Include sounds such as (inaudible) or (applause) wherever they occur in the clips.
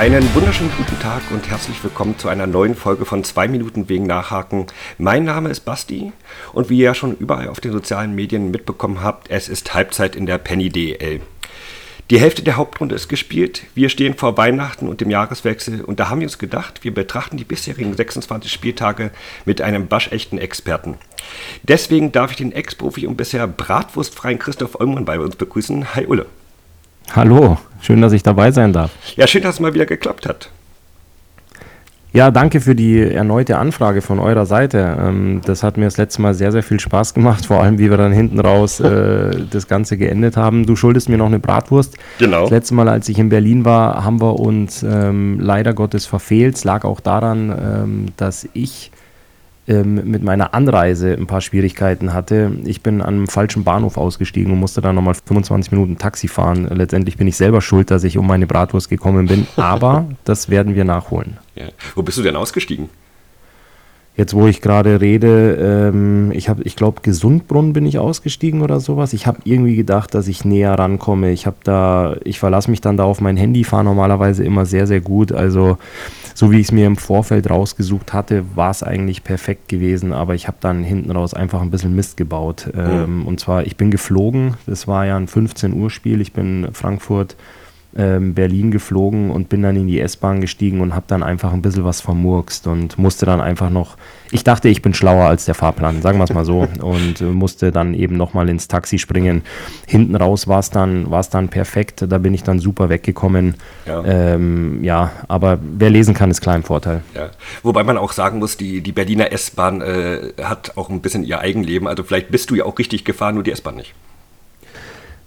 Einen wunderschönen guten Tag und herzlich willkommen zu einer neuen Folge von 2 Minuten wegen Nachhaken. Mein Name ist Basti und wie ihr ja schon überall auf den sozialen Medien mitbekommen habt, es ist Halbzeit in der Penny DL. Die Hälfte der Hauptrunde ist gespielt. Wir stehen vor Weihnachten und dem Jahreswechsel und da haben wir uns gedacht, wir betrachten die bisherigen 26 Spieltage mit einem waschechten Experten. Deswegen darf ich den Ex-Profi und bisher bratwurstfreien Christoph Ullmann bei uns begrüßen. Hi Ulle. Hallo, schön, dass ich dabei sein darf. Ja, schön, dass es mal wieder geklappt hat. Ja, danke für die erneute Anfrage von eurer Seite. Ähm, das hat mir das letzte Mal sehr, sehr viel Spaß gemacht, vor allem wie wir dann hinten raus äh, das Ganze geendet haben. Du schuldest mir noch eine Bratwurst. Genau. Das letzte Mal, als ich in Berlin war, haben wir uns ähm, leider Gottes verfehlt. Es lag auch daran, ähm, dass ich ähm, mit meiner Anreise ein paar Schwierigkeiten hatte. Ich bin an einem falschen Bahnhof ausgestiegen und musste dann nochmal 25 Minuten Taxi fahren. Letztendlich bin ich selber schuld, dass ich um meine Bratwurst gekommen bin, aber (laughs) das werden wir nachholen. Ja. Wo bist du denn ausgestiegen? Jetzt, wo ich gerade rede, ähm, ich habe, ich glaube, Gesundbrunnen bin ich ausgestiegen oder sowas. Ich habe irgendwie gedacht, dass ich näher rankomme. Ich habe da, ich verlasse mich dann da auf mein Handy, fahre normalerweise immer sehr, sehr gut. Also so wie ich es mir im Vorfeld rausgesucht hatte, war es eigentlich perfekt gewesen, aber ich habe dann hinten raus einfach ein bisschen Mist gebaut. Mhm. Ähm, und zwar, ich bin geflogen, das war ja ein 15 Uhr Spiel, ich bin Frankfurt ähm, Berlin geflogen und bin dann in die S-Bahn gestiegen und habe dann einfach ein bisschen was vermurkst und musste dann einfach noch, ich dachte, ich bin schlauer als der Fahrplan, sagen wir es mal so, (laughs) und äh, musste dann eben nochmal ins Taxi springen. Hinten raus war es dann, dann perfekt, da bin ich dann super weggekommen. Ja, ähm, ja aber wer lesen kann, ist klar im Vorteil. Ja. Wobei man auch sagen muss, die, die Berliner S-Bahn äh, hat auch ein bisschen ihr Eigenleben, also vielleicht bist du ja auch richtig gefahren, nur die S-Bahn nicht.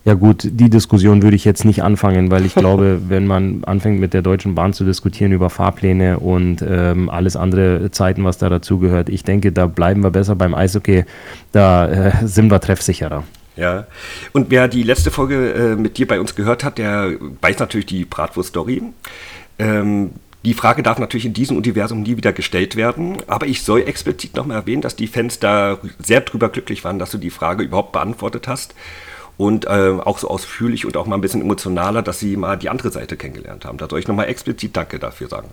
Ja gut, die Diskussion würde ich jetzt nicht anfangen, weil ich glaube, (laughs) wenn man anfängt mit der Deutschen Bahn zu diskutieren über Fahrpläne und ähm, alles andere Zeiten, was da dazugehört, ich denke, da bleiben wir besser beim Eishockey, da äh, sind wir treffsicherer. Ja, und wer die letzte Folge äh, mit dir bei uns gehört hat, der weiß natürlich die Bratwurst-Story. Ähm, die Frage darf natürlich in diesem Universum nie wieder gestellt werden, aber ich soll explizit nochmal erwähnen, dass die Fans da sehr drüber glücklich waren, dass du die Frage überhaupt beantwortet hast und äh, auch so ausführlich und auch mal ein bisschen emotionaler, dass sie mal die andere Seite kennengelernt haben. Da soll ich nochmal explizit Danke dafür sagen.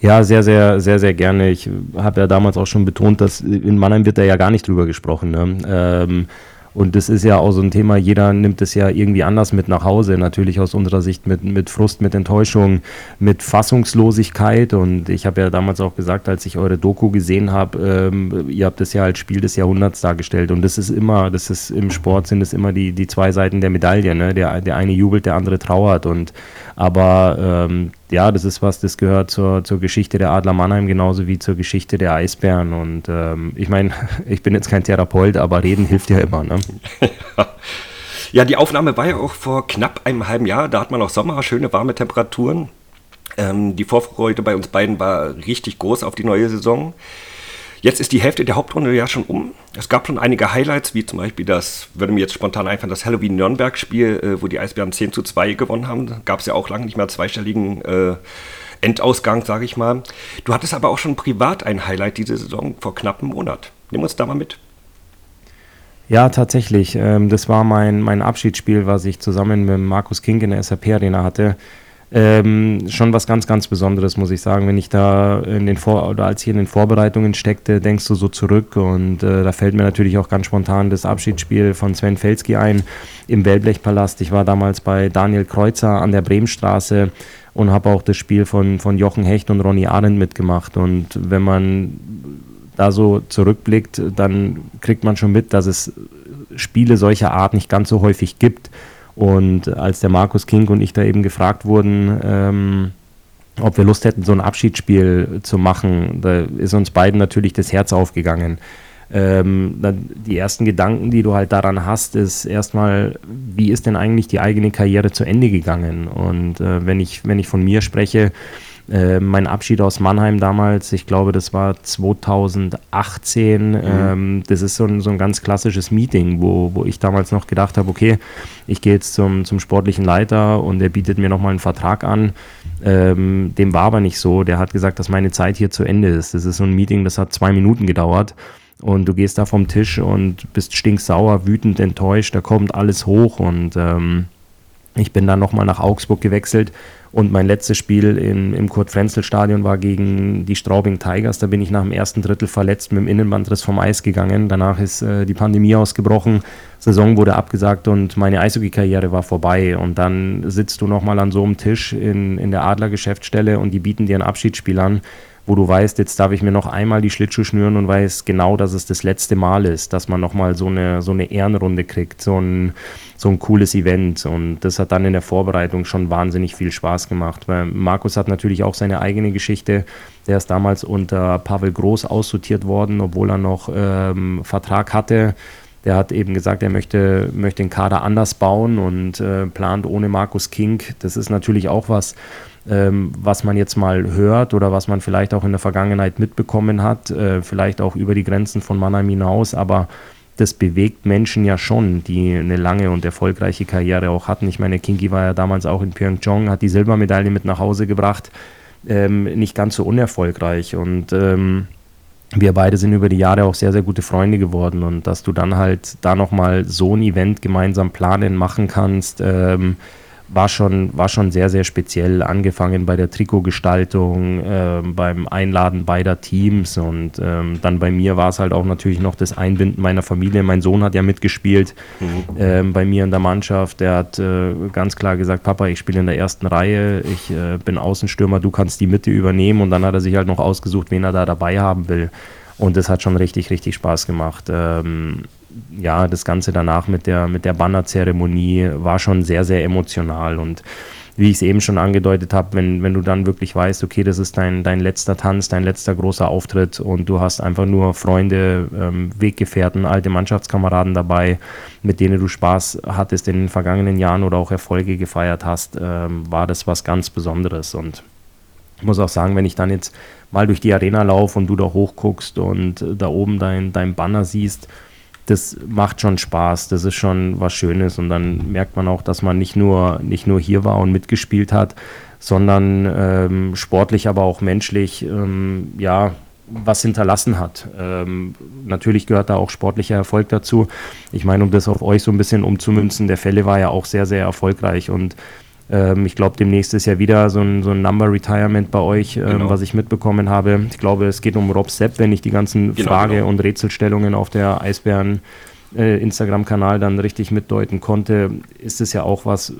Ja, sehr, sehr, sehr, sehr gerne. Ich habe ja damals auch schon betont, dass in Mannheim wird da ja gar nicht drüber gesprochen. Ne? Ähm, und das ist ja auch so ein Thema, jeder nimmt es ja irgendwie anders mit nach Hause. Natürlich aus unserer Sicht mit, mit Frust, mit Enttäuschung, mit Fassungslosigkeit. Und ich habe ja damals auch gesagt, als ich eure Doku gesehen habe, ähm, ihr habt das ja als Spiel des Jahrhunderts dargestellt. Und das ist immer, das ist im Sport sind es immer die, die zwei Seiten der Medaille. Ne? Der, der eine jubelt, der andere trauert. Und aber ähm, ja, das ist was, das gehört zur, zur Geschichte der Adler Mannheim genauso wie zur Geschichte der Eisbären. Und ähm, ich meine, (laughs) ich bin jetzt kein Therapeut, aber reden hilft ja immer. Ne? (laughs) ja, die Aufnahme war ja auch vor knapp einem halben Jahr. Da hat man auch Sommer, schöne warme Temperaturen. Ähm, die Vorfreude bei uns beiden war richtig groß auf die neue Saison. Jetzt ist die Hälfte der Hauptrunde ja schon um. Es gab schon einige Highlights, wie zum Beispiel das, würde mir jetzt spontan einfallen, das Halloween-Nürnberg-Spiel, äh, wo die Eisbären 10 zu 2 gewonnen haben. Gab es ja auch lange nicht mehr zweistelligen äh, Endausgang, sage ich mal. Du hattest aber auch schon privat ein Highlight diese Saison vor knapp einem Monat. Nimm uns da mal mit. Ja, tatsächlich. Ähm, das war mein, mein Abschiedsspiel, was ich zusammen mit Markus King in der SAP-Arena hatte. Ähm, schon was ganz, ganz Besonderes, muss ich sagen. Wenn ich da in den Vor oder als ich in den Vorbereitungen steckte, denkst du so zurück und äh, da fällt mir natürlich auch ganz spontan das Abschiedsspiel von Sven Felski ein im Wellblechpalast. Ich war damals bei Daniel Kreuzer an der Bremenstraße und habe auch das Spiel von, von Jochen Hecht und Ronny Arendt mitgemacht. Und wenn man da so zurückblickt, dann kriegt man schon mit, dass es Spiele solcher Art nicht ganz so häufig gibt. Und als der Markus King und ich da eben gefragt wurden, ähm, ob wir Lust hätten, so ein Abschiedsspiel zu machen, da ist uns beiden natürlich das Herz aufgegangen. Ähm, die ersten Gedanken, die du halt daran hast, ist erstmal, wie ist denn eigentlich die eigene Karriere zu Ende gegangen? Und äh, wenn, ich, wenn ich von mir spreche, äh, mein Abschied aus Mannheim damals, ich glaube, das war 2018. Mhm. Ähm, das ist so ein, so ein ganz klassisches Meeting, wo, wo ich damals noch gedacht habe, okay, ich gehe jetzt zum, zum sportlichen Leiter und der bietet mir nochmal einen Vertrag an. Ähm, dem war aber nicht so. Der hat gesagt, dass meine Zeit hier zu Ende ist. Das ist so ein Meeting, das hat zwei Minuten gedauert. Und du gehst da vom Tisch und bist stinksauer, wütend, enttäuscht, da kommt alles hoch und ähm, Ich bin dann nochmal nach Augsburg gewechselt und mein letztes Spiel in, im Kurt-Frenzel-Stadion war gegen die Straubing Tigers. Da bin ich nach dem ersten Drittel verletzt mit dem Innenbandriss vom Eis gegangen. Danach ist äh, die Pandemie ausgebrochen, Saison wurde abgesagt und meine Eishockey-Karriere war vorbei. Und dann sitzt du nochmal an so einem Tisch in, in der Adler-Geschäftsstelle und die bieten dir ein Abschiedsspiel an wo du weißt, jetzt darf ich mir noch einmal die Schlittschuhe schnüren und weiß genau, dass es das letzte Mal ist, dass man nochmal so eine, so eine Ehrenrunde kriegt, so ein, so ein cooles Event. Und das hat dann in der Vorbereitung schon wahnsinnig viel Spaß gemacht, weil Markus hat natürlich auch seine eigene Geschichte. Der ist damals unter Pavel Groß aussortiert worden, obwohl er noch ähm, Vertrag hatte. Der hat eben gesagt, er möchte, möchte den Kader anders bauen und äh, plant ohne Markus King. Das ist natürlich auch was, ähm, was man jetzt mal hört oder was man vielleicht auch in der Vergangenheit mitbekommen hat, äh, vielleicht auch über die Grenzen von Mannheim hinaus, aber das bewegt Menschen ja schon, die eine lange und erfolgreiche Karriere auch hatten. Ich meine, Kingi war ja damals auch in Pyeongchang, hat die Silbermedaille mit nach Hause gebracht, ähm, nicht ganz so unerfolgreich und ähm, wir beide sind über die Jahre auch sehr, sehr gute Freunde geworden und dass du dann halt da nochmal so ein Event gemeinsam planen, machen kannst, ähm, war schon, war schon sehr, sehr speziell, angefangen bei der Trikotgestaltung, äh, beim Einladen beider Teams und ähm, dann bei mir war es halt auch natürlich noch das Einbinden meiner Familie. Mein Sohn hat ja mitgespielt mhm. ähm, bei mir in der Mannschaft. Der hat äh, ganz klar gesagt, Papa, ich spiele in der ersten Reihe, ich äh, bin Außenstürmer, du kannst die Mitte übernehmen und dann hat er sich halt noch ausgesucht, wen er da dabei haben will. Und das hat schon richtig, richtig Spaß gemacht. Ähm, ja, das Ganze danach mit der, mit der Bannerzeremonie war schon sehr, sehr emotional und wie ich es eben schon angedeutet habe, wenn, wenn du dann wirklich weißt, okay, das ist dein, dein letzter Tanz, dein letzter großer Auftritt und du hast einfach nur Freunde, ähm, Weggefährten, alte Mannschaftskameraden dabei, mit denen du Spaß hattest in den vergangenen Jahren oder auch Erfolge gefeiert hast, ähm, war das was ganz Besonderes. Und ich muss auch sagen, wenn ich dann jetzt mal durch die Arena laufe und du da hochguckst und da oben dein, dein Banner siehst, das macht schon Spaß, das ist schon was Schönes und dann merkt man auch, dass man nicht nur, nicht nur hier war und mitgespielt hat, sondern ähm, sportlich, aber auch menschlich, ähm, ja, was hinterlassen hat. Ähm, natürlich gehört da auch sportlicher Erfolg dazu. Ich meine, um das auf euch so ein bisschen umzumünzen, der Fälle war ja auch sehr, sehr erfolgreich und ähm, ich glaube, demnächst ist ja wieder so ein, so ein Number Retirement bei euch, ähm, genau. was ich mitbekommen habe. Ich glaube, es geht um Rob Sepp, wenn ich die ganzen genau, Frage- genau. und Rätselstellungen auf der Eisbären äh, Instagram-Kanal dann richtig mitdeuten konnte, ist es ja auch was,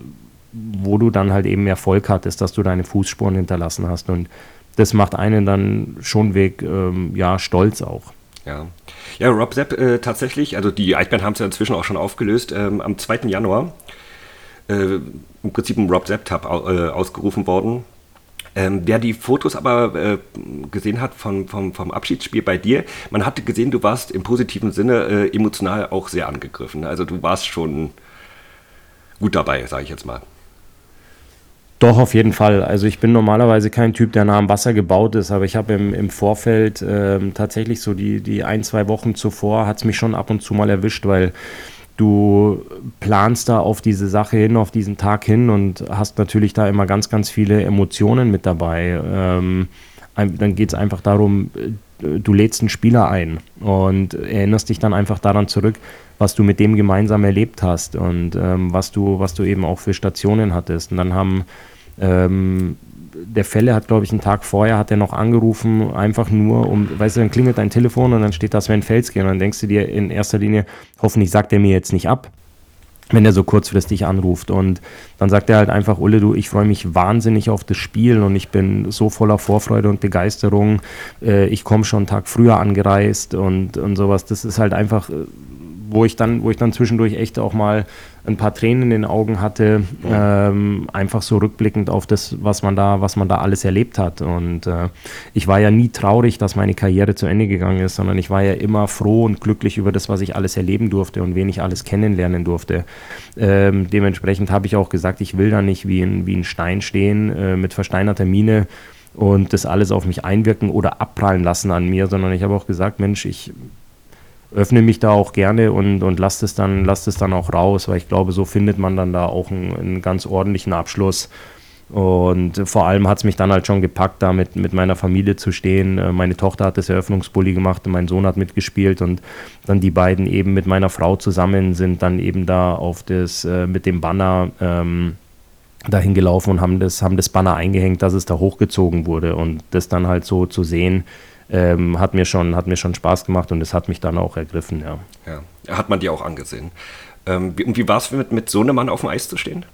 wo du dann halt eben Erfolg hattest, dass du deine Fußspuren hinterlassen hast. Und das macht einen dann schon weg, ähm, ja, stolz auch. Ja. Ja, Rob Sepp äh, tatsächlich, also die Eisbären haben es ja inzwischen auch schon aufgelöst, ähm, am 2. Januar im Prinzip ein Rob Zepp-Tab äh, ausgerufen worden. Ähm, wer die Fotos aber äh, gesehen hat vom, vom, vom Abschiedsspiel bei dir, man hatte gesehen, du warst im positiven Sinne äh, emotional auch sehr angegriffen. Also du warst schon gut dabei, sage ich jetzt mal. Doch, auf jeden Fall. Also ich bin normalerweise kein Typ, der nah am Wasser gebaut ist, aber ich habe im, im Vorfeld äh, tatsächlich so die, die ein, zwei Wochen zuvor hat es mich schon ab und zu mal erwischt, weil du planst da auf diese Sache hin, auf diesen Tag hin und hast natürlich da immer ganz, ganz viele Emotionen mit dabei. Ähm, dann geht es einfach darum, äh, du lädst einen Spieler ein und erinnerst dich dann einfach daran zurück, was du mit dem gemeinsam erlebt hast und ähm, was, du, was du eben auch für Stationen hattest. Und dann haben ähm, der Fälle hat, glaube ich, einen Tag vorher hat er noch angerufen, einfach nur um, weißt du, dann klingelt dein Telefon und dann steht da Sven Felski und dann denkst du dir in erster Linie, hoffentlich sagt er mir jetzt nicht ab, wenn er so kurzfristig anruft. Und dann sagt er halt einfach, Ulle, du, ich freue mich wahnsinnig auf das Spiel und ich bin so voller Vorfreude und Begeisterung. Äh, ich komme schon einen Tag früher angereist und, und sowas. Das ist halt einfach, äh, wo ich dann, wo ich dann zwischendurch echt auch mal ein paar Tränen in den Augen hatte, ähm, einfach so rückblickend auf das, was man da, was man da alles erlebt hat. Und äh, ich war ja nie traurig, dass meine Karriere zu Ende gegangen ist, sondern ich war ja immer froh und glücklich über das, was ich alles erleben durfte und wen ich alles kennenlernen durfte. Ähm, dementsprechend habe ich auch gesagt, ich will da nicht wie ein, wie ein Stein stehen äh, mit versteinerter Miene und das alles auf mich einwirken oder abprallen lassen an mir, sondern ich habe auch gesagt, Mensch, ich öffne mich da auch gerne und, und lasse es, dann, lass es dann auch raus, weil ich glaube, so findet man dann da auch einen, einen ganz ordentlichen Abschluss. Und vor allem hat es mich dann halt schon gepackt, da mit, mit meiner Familie zu stehen. Äh, meine Tochter hat das Eröffnungsbully gemacht und mein Sohn hat mitgespielt und dann die beiden eben mit meiner Frau zusammen sind dann eben da auf das, äh, mit dem Banner ähm, dahin gelaufen und haben das, haben das Banner eingehängt, dass es da hochgezogen wurde. Und das dann halt so zu sehen, ähm, hat, mir schon, hat mir schon Spaß gemacht und es hat mich dann auch ergriffen, ja. Ja, hat man dir auch angesehen. Ähm, wie, und wie war es mit, mit so einem Mann auf dem Eis zu stehen?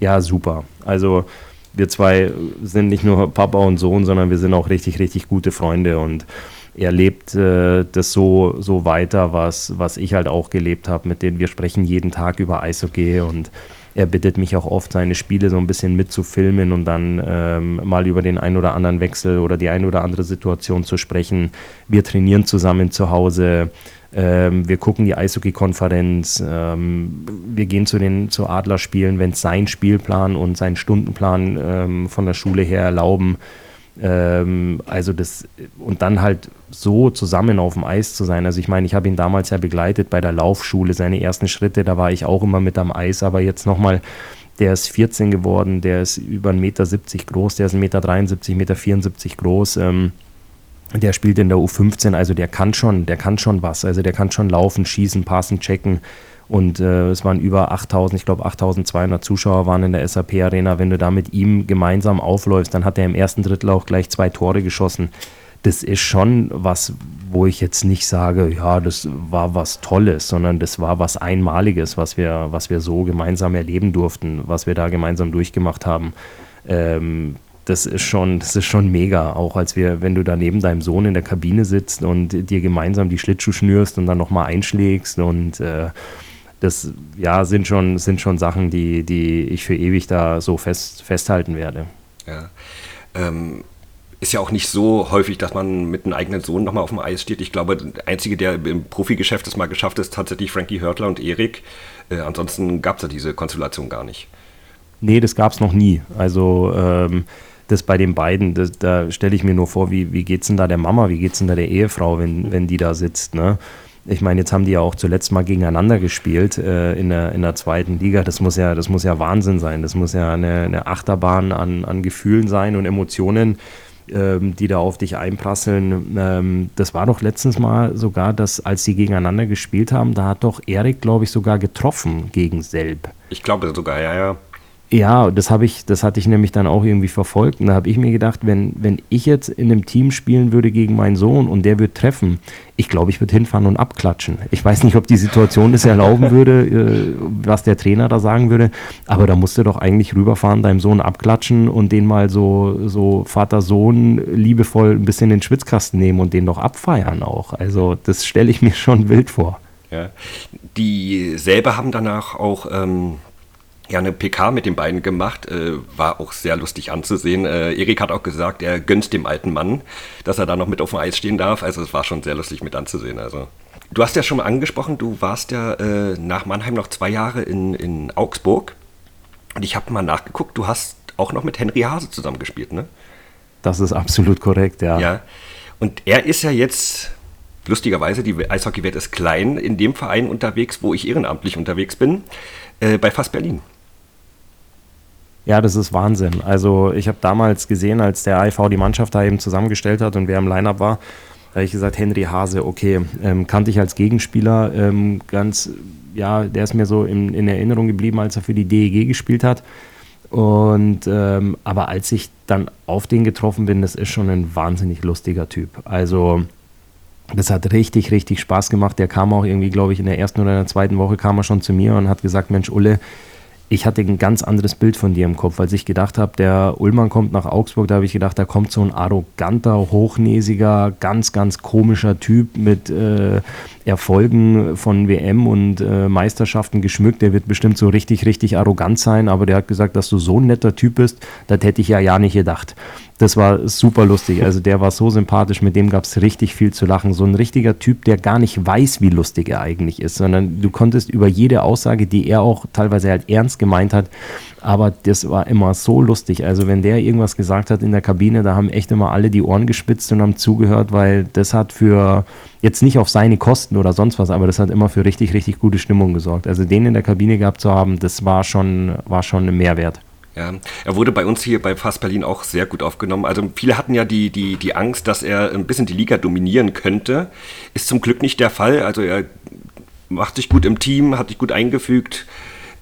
Ja, super. Also wir zwei sind nicht nur Papa und Sohn, sondern wir sind auch richtig, richtig gute Freunde und er lebt äh, das so, so weiter, was, was ich halt auch gelebt habe, mit denen wir sprechen jeden Tag über Eishockey und er bittet mich auch oft, seine Spiele so ein bisschen mitzufilmen und dann ähm, mal über den ein oder anderen Wechsel oder die ein oder andere Situation zu sprechen. Wir trainieren zusammen zu Hause. Ähm, wir gucken die Eishockey-Konferenz, ähm, wir gehen zu den zu Adlerspielen, wenn es sein Spielplan und sein Stundenplan ähm, von der Schule her erlauben. Ähm, also das und dann halt so zusammen auf dem Eis zu sein. Also ich meine, ich habe ihn damals ja begleitet bei der Laufschule, seine ersten Schritte, da war ich auch immer mit am Eis, aber jetzt nochmal, der ist 14 geworden, der ist über 1,70 Meter groß, der ist 1,73 Meter, 1,74 Meter groß. Ähm, der spielt in der U15, also der kann schon, der kann schon was. Also der kann schon laufen, schießen, passen, checken. Und äh, es waren über 8000, ich glaube 8200 Zuschauer waren in der SAP Arena. Wenn du da mit ihm gemeinsam aufläufst, dann hat er im ersten Drittel auch gleich zwei Tore geschossen. Das ist schon was, wo ich jetzt nicht sage, ja, das war was Tolles, sondern das war was Einmaliges, was wir, was wir so gemeinsam erleben durften, was wir da gemeinsam durchgemacht haben. Ähm, das ist schon, das ist schon mega. Auch als wir, wenn du da neben deinem Sohn in der Kabine sitzt und dir gemeinsam die Schlittschuh schnürst und dann nochmal einschlägst und äh, das ja sind schon, sind schon Sachen, die, die ich für ewig da so fest, festhalten werde. Ja. Ähm, ist ja auch nicht so häufig, dass man mit einem eigenen Sohn nochmal auf dem Eis steht. Ich glaube, der Einzige, der im Profigeschäft es mal geschafft ist, tatsächlich Frankie Hörtler und Erik. Äh, ansonsten gab es ja diese Konstellation gar nicht. Nee, das gab es noch nie. Also ähm, das bei den beiden, das, da stelle ich mir nur vor, wie, wie geht es denn da der Mama, wie geht es denn da der Ehefrau, wenn, wenn die da sitzt, ne? Ich meine, jetzt haben die ja auch zuletzt mal gegeneinander gespielt äh, in, der, in der zweiten Liga. Das muss ja, das muss ja Wahnsinn sein. Das muss ja eine, eine Achterbahn an, an Gefühlen sein und Emotionen, ähm, die da auf dich einprasseln. Ähm, das war doch letztens mal sogar, dass als sie gegeneinander gespielt haben, da hat doch Erik, glaube ich, sogar getroffen gegen Selb. Ich glaube sogar, ja, ja. Ja, das habe ich, das hatte ich nämlich dann auch irgendwie verfolgt. Und da habe ich mir gedacht, wenn, wenn ich jetzt in einem Team spielen würde gegen meinen Sohn und der würde treffen, ich glaube, ich würde hinfahren und abklatschen. Ich weiß nicht, ob die Situation das erlauben würde, äh, was der Trainer da sagen würde, aber da musst du doch eigentlich rüberfahren, deinem Sohn abklatschen und den mal so, so Vater-Sohn liebevoll ein bisschen in den Schwitzkasten nehmen und den doch abfeiern auch. Also das stelle ich mir schon wild vor. Ja. Die selber haben danach auch ähm, ja eine PK mit den beiden gemacht, äh, war auch sehr lustig anzusehen. Äh, Erik hat auch gesagt, er gönnt dem alten Mann, dass er da noch mit auf dem Eis stehen darf. Also es war schon sehr lustig mit anzusehen. Also du hast ja schon mal angesprochen, du warst ja äh, nach Mannheim noch zwei Jahre in, in Augsburg und ich habe mal nachgeguckt, du hast auch noch mit Henry Hase zusammengespielt, ne? Das ist absolut korrekt, ja. Ja. Und er ist ja jetzt lustigerweise, die Eishockeywelt ist klein, in dem Verein unterwegs, wo ich ehrenamtlich unterwegs bin, äh, bei Fast Berlin. Ja, das ist Wahnsinn. Also ich habe damals gesehen, als der AIV die Mannschaft da eben zusammengestellt hat und wer im Lineup war, da habe ich gesagt, Henry Hase, okay, ähm, kannte ich als Gegenspieler ähm, ganz, ja, der ist mir so in, in, Erinnerung geblieben, als er für die DEG gespielt hat. Und ähm, aber als ich dann auf den getroffen bin, das ist schon ein wahnsinnig lustiger Typ. Also das hat richtig, richtig Spaß gemacht. Der kam auch irgendwie, glaube ich, in der ersten oder in der zweiten Woche kam er schon zu mir und hat gesagt, Mensch, Ulle, ich hatte ein ganz anderes Bild von dir im Kopf, als ich gedacht habe, der Ullmann kommt nach Augsburg, da habe ich gedacht, da kommt so ein arroganter, hochnäsiger, ganz, ganz komischer Typ mit äh, Erfolgen von WM und äh, Meisterschaften geschmückt. Der wird bestimmt so richtig, richtig arrogant sein, aber der hat gesagt, dass du so ein netter Typ bist, das hätte ich ja ja nicht gedacht. Das war super lustig. Also der war so sympathisch, mit dem gab es richtig viel zu lachen. So ein richtiger Typ, der gar nicht weiß, wie lustig er eigentlich ist, sondern du konntest über jede Aussage, die er auch teilweise halt ernst gemeint hat, aber das war immer so lustig. Also wenn der irgendwas gesagt hat in der Kabine, da haben echt immer alle die Ohren gespitzt und haben zugehört, weil das hat für jetzt nicht auf seine Kosten oder sonst was, aber das hat immer für richtig, richtig gute Stimmung gesorgt. Also den in der Kabine gehabt zu haben, das war schon, war schon ein Mehrwert. Ja, er wurde bei uns hier bei Fast Berlin auch sehr gut aufgenommen. Also viele hatten ja die, die, die Angst, dass er ein bisschen die Liga dominieren könnte. Ist zum Glück nicht der Fall. Also er macht sich gut im Team, hat sich gut eingefügt.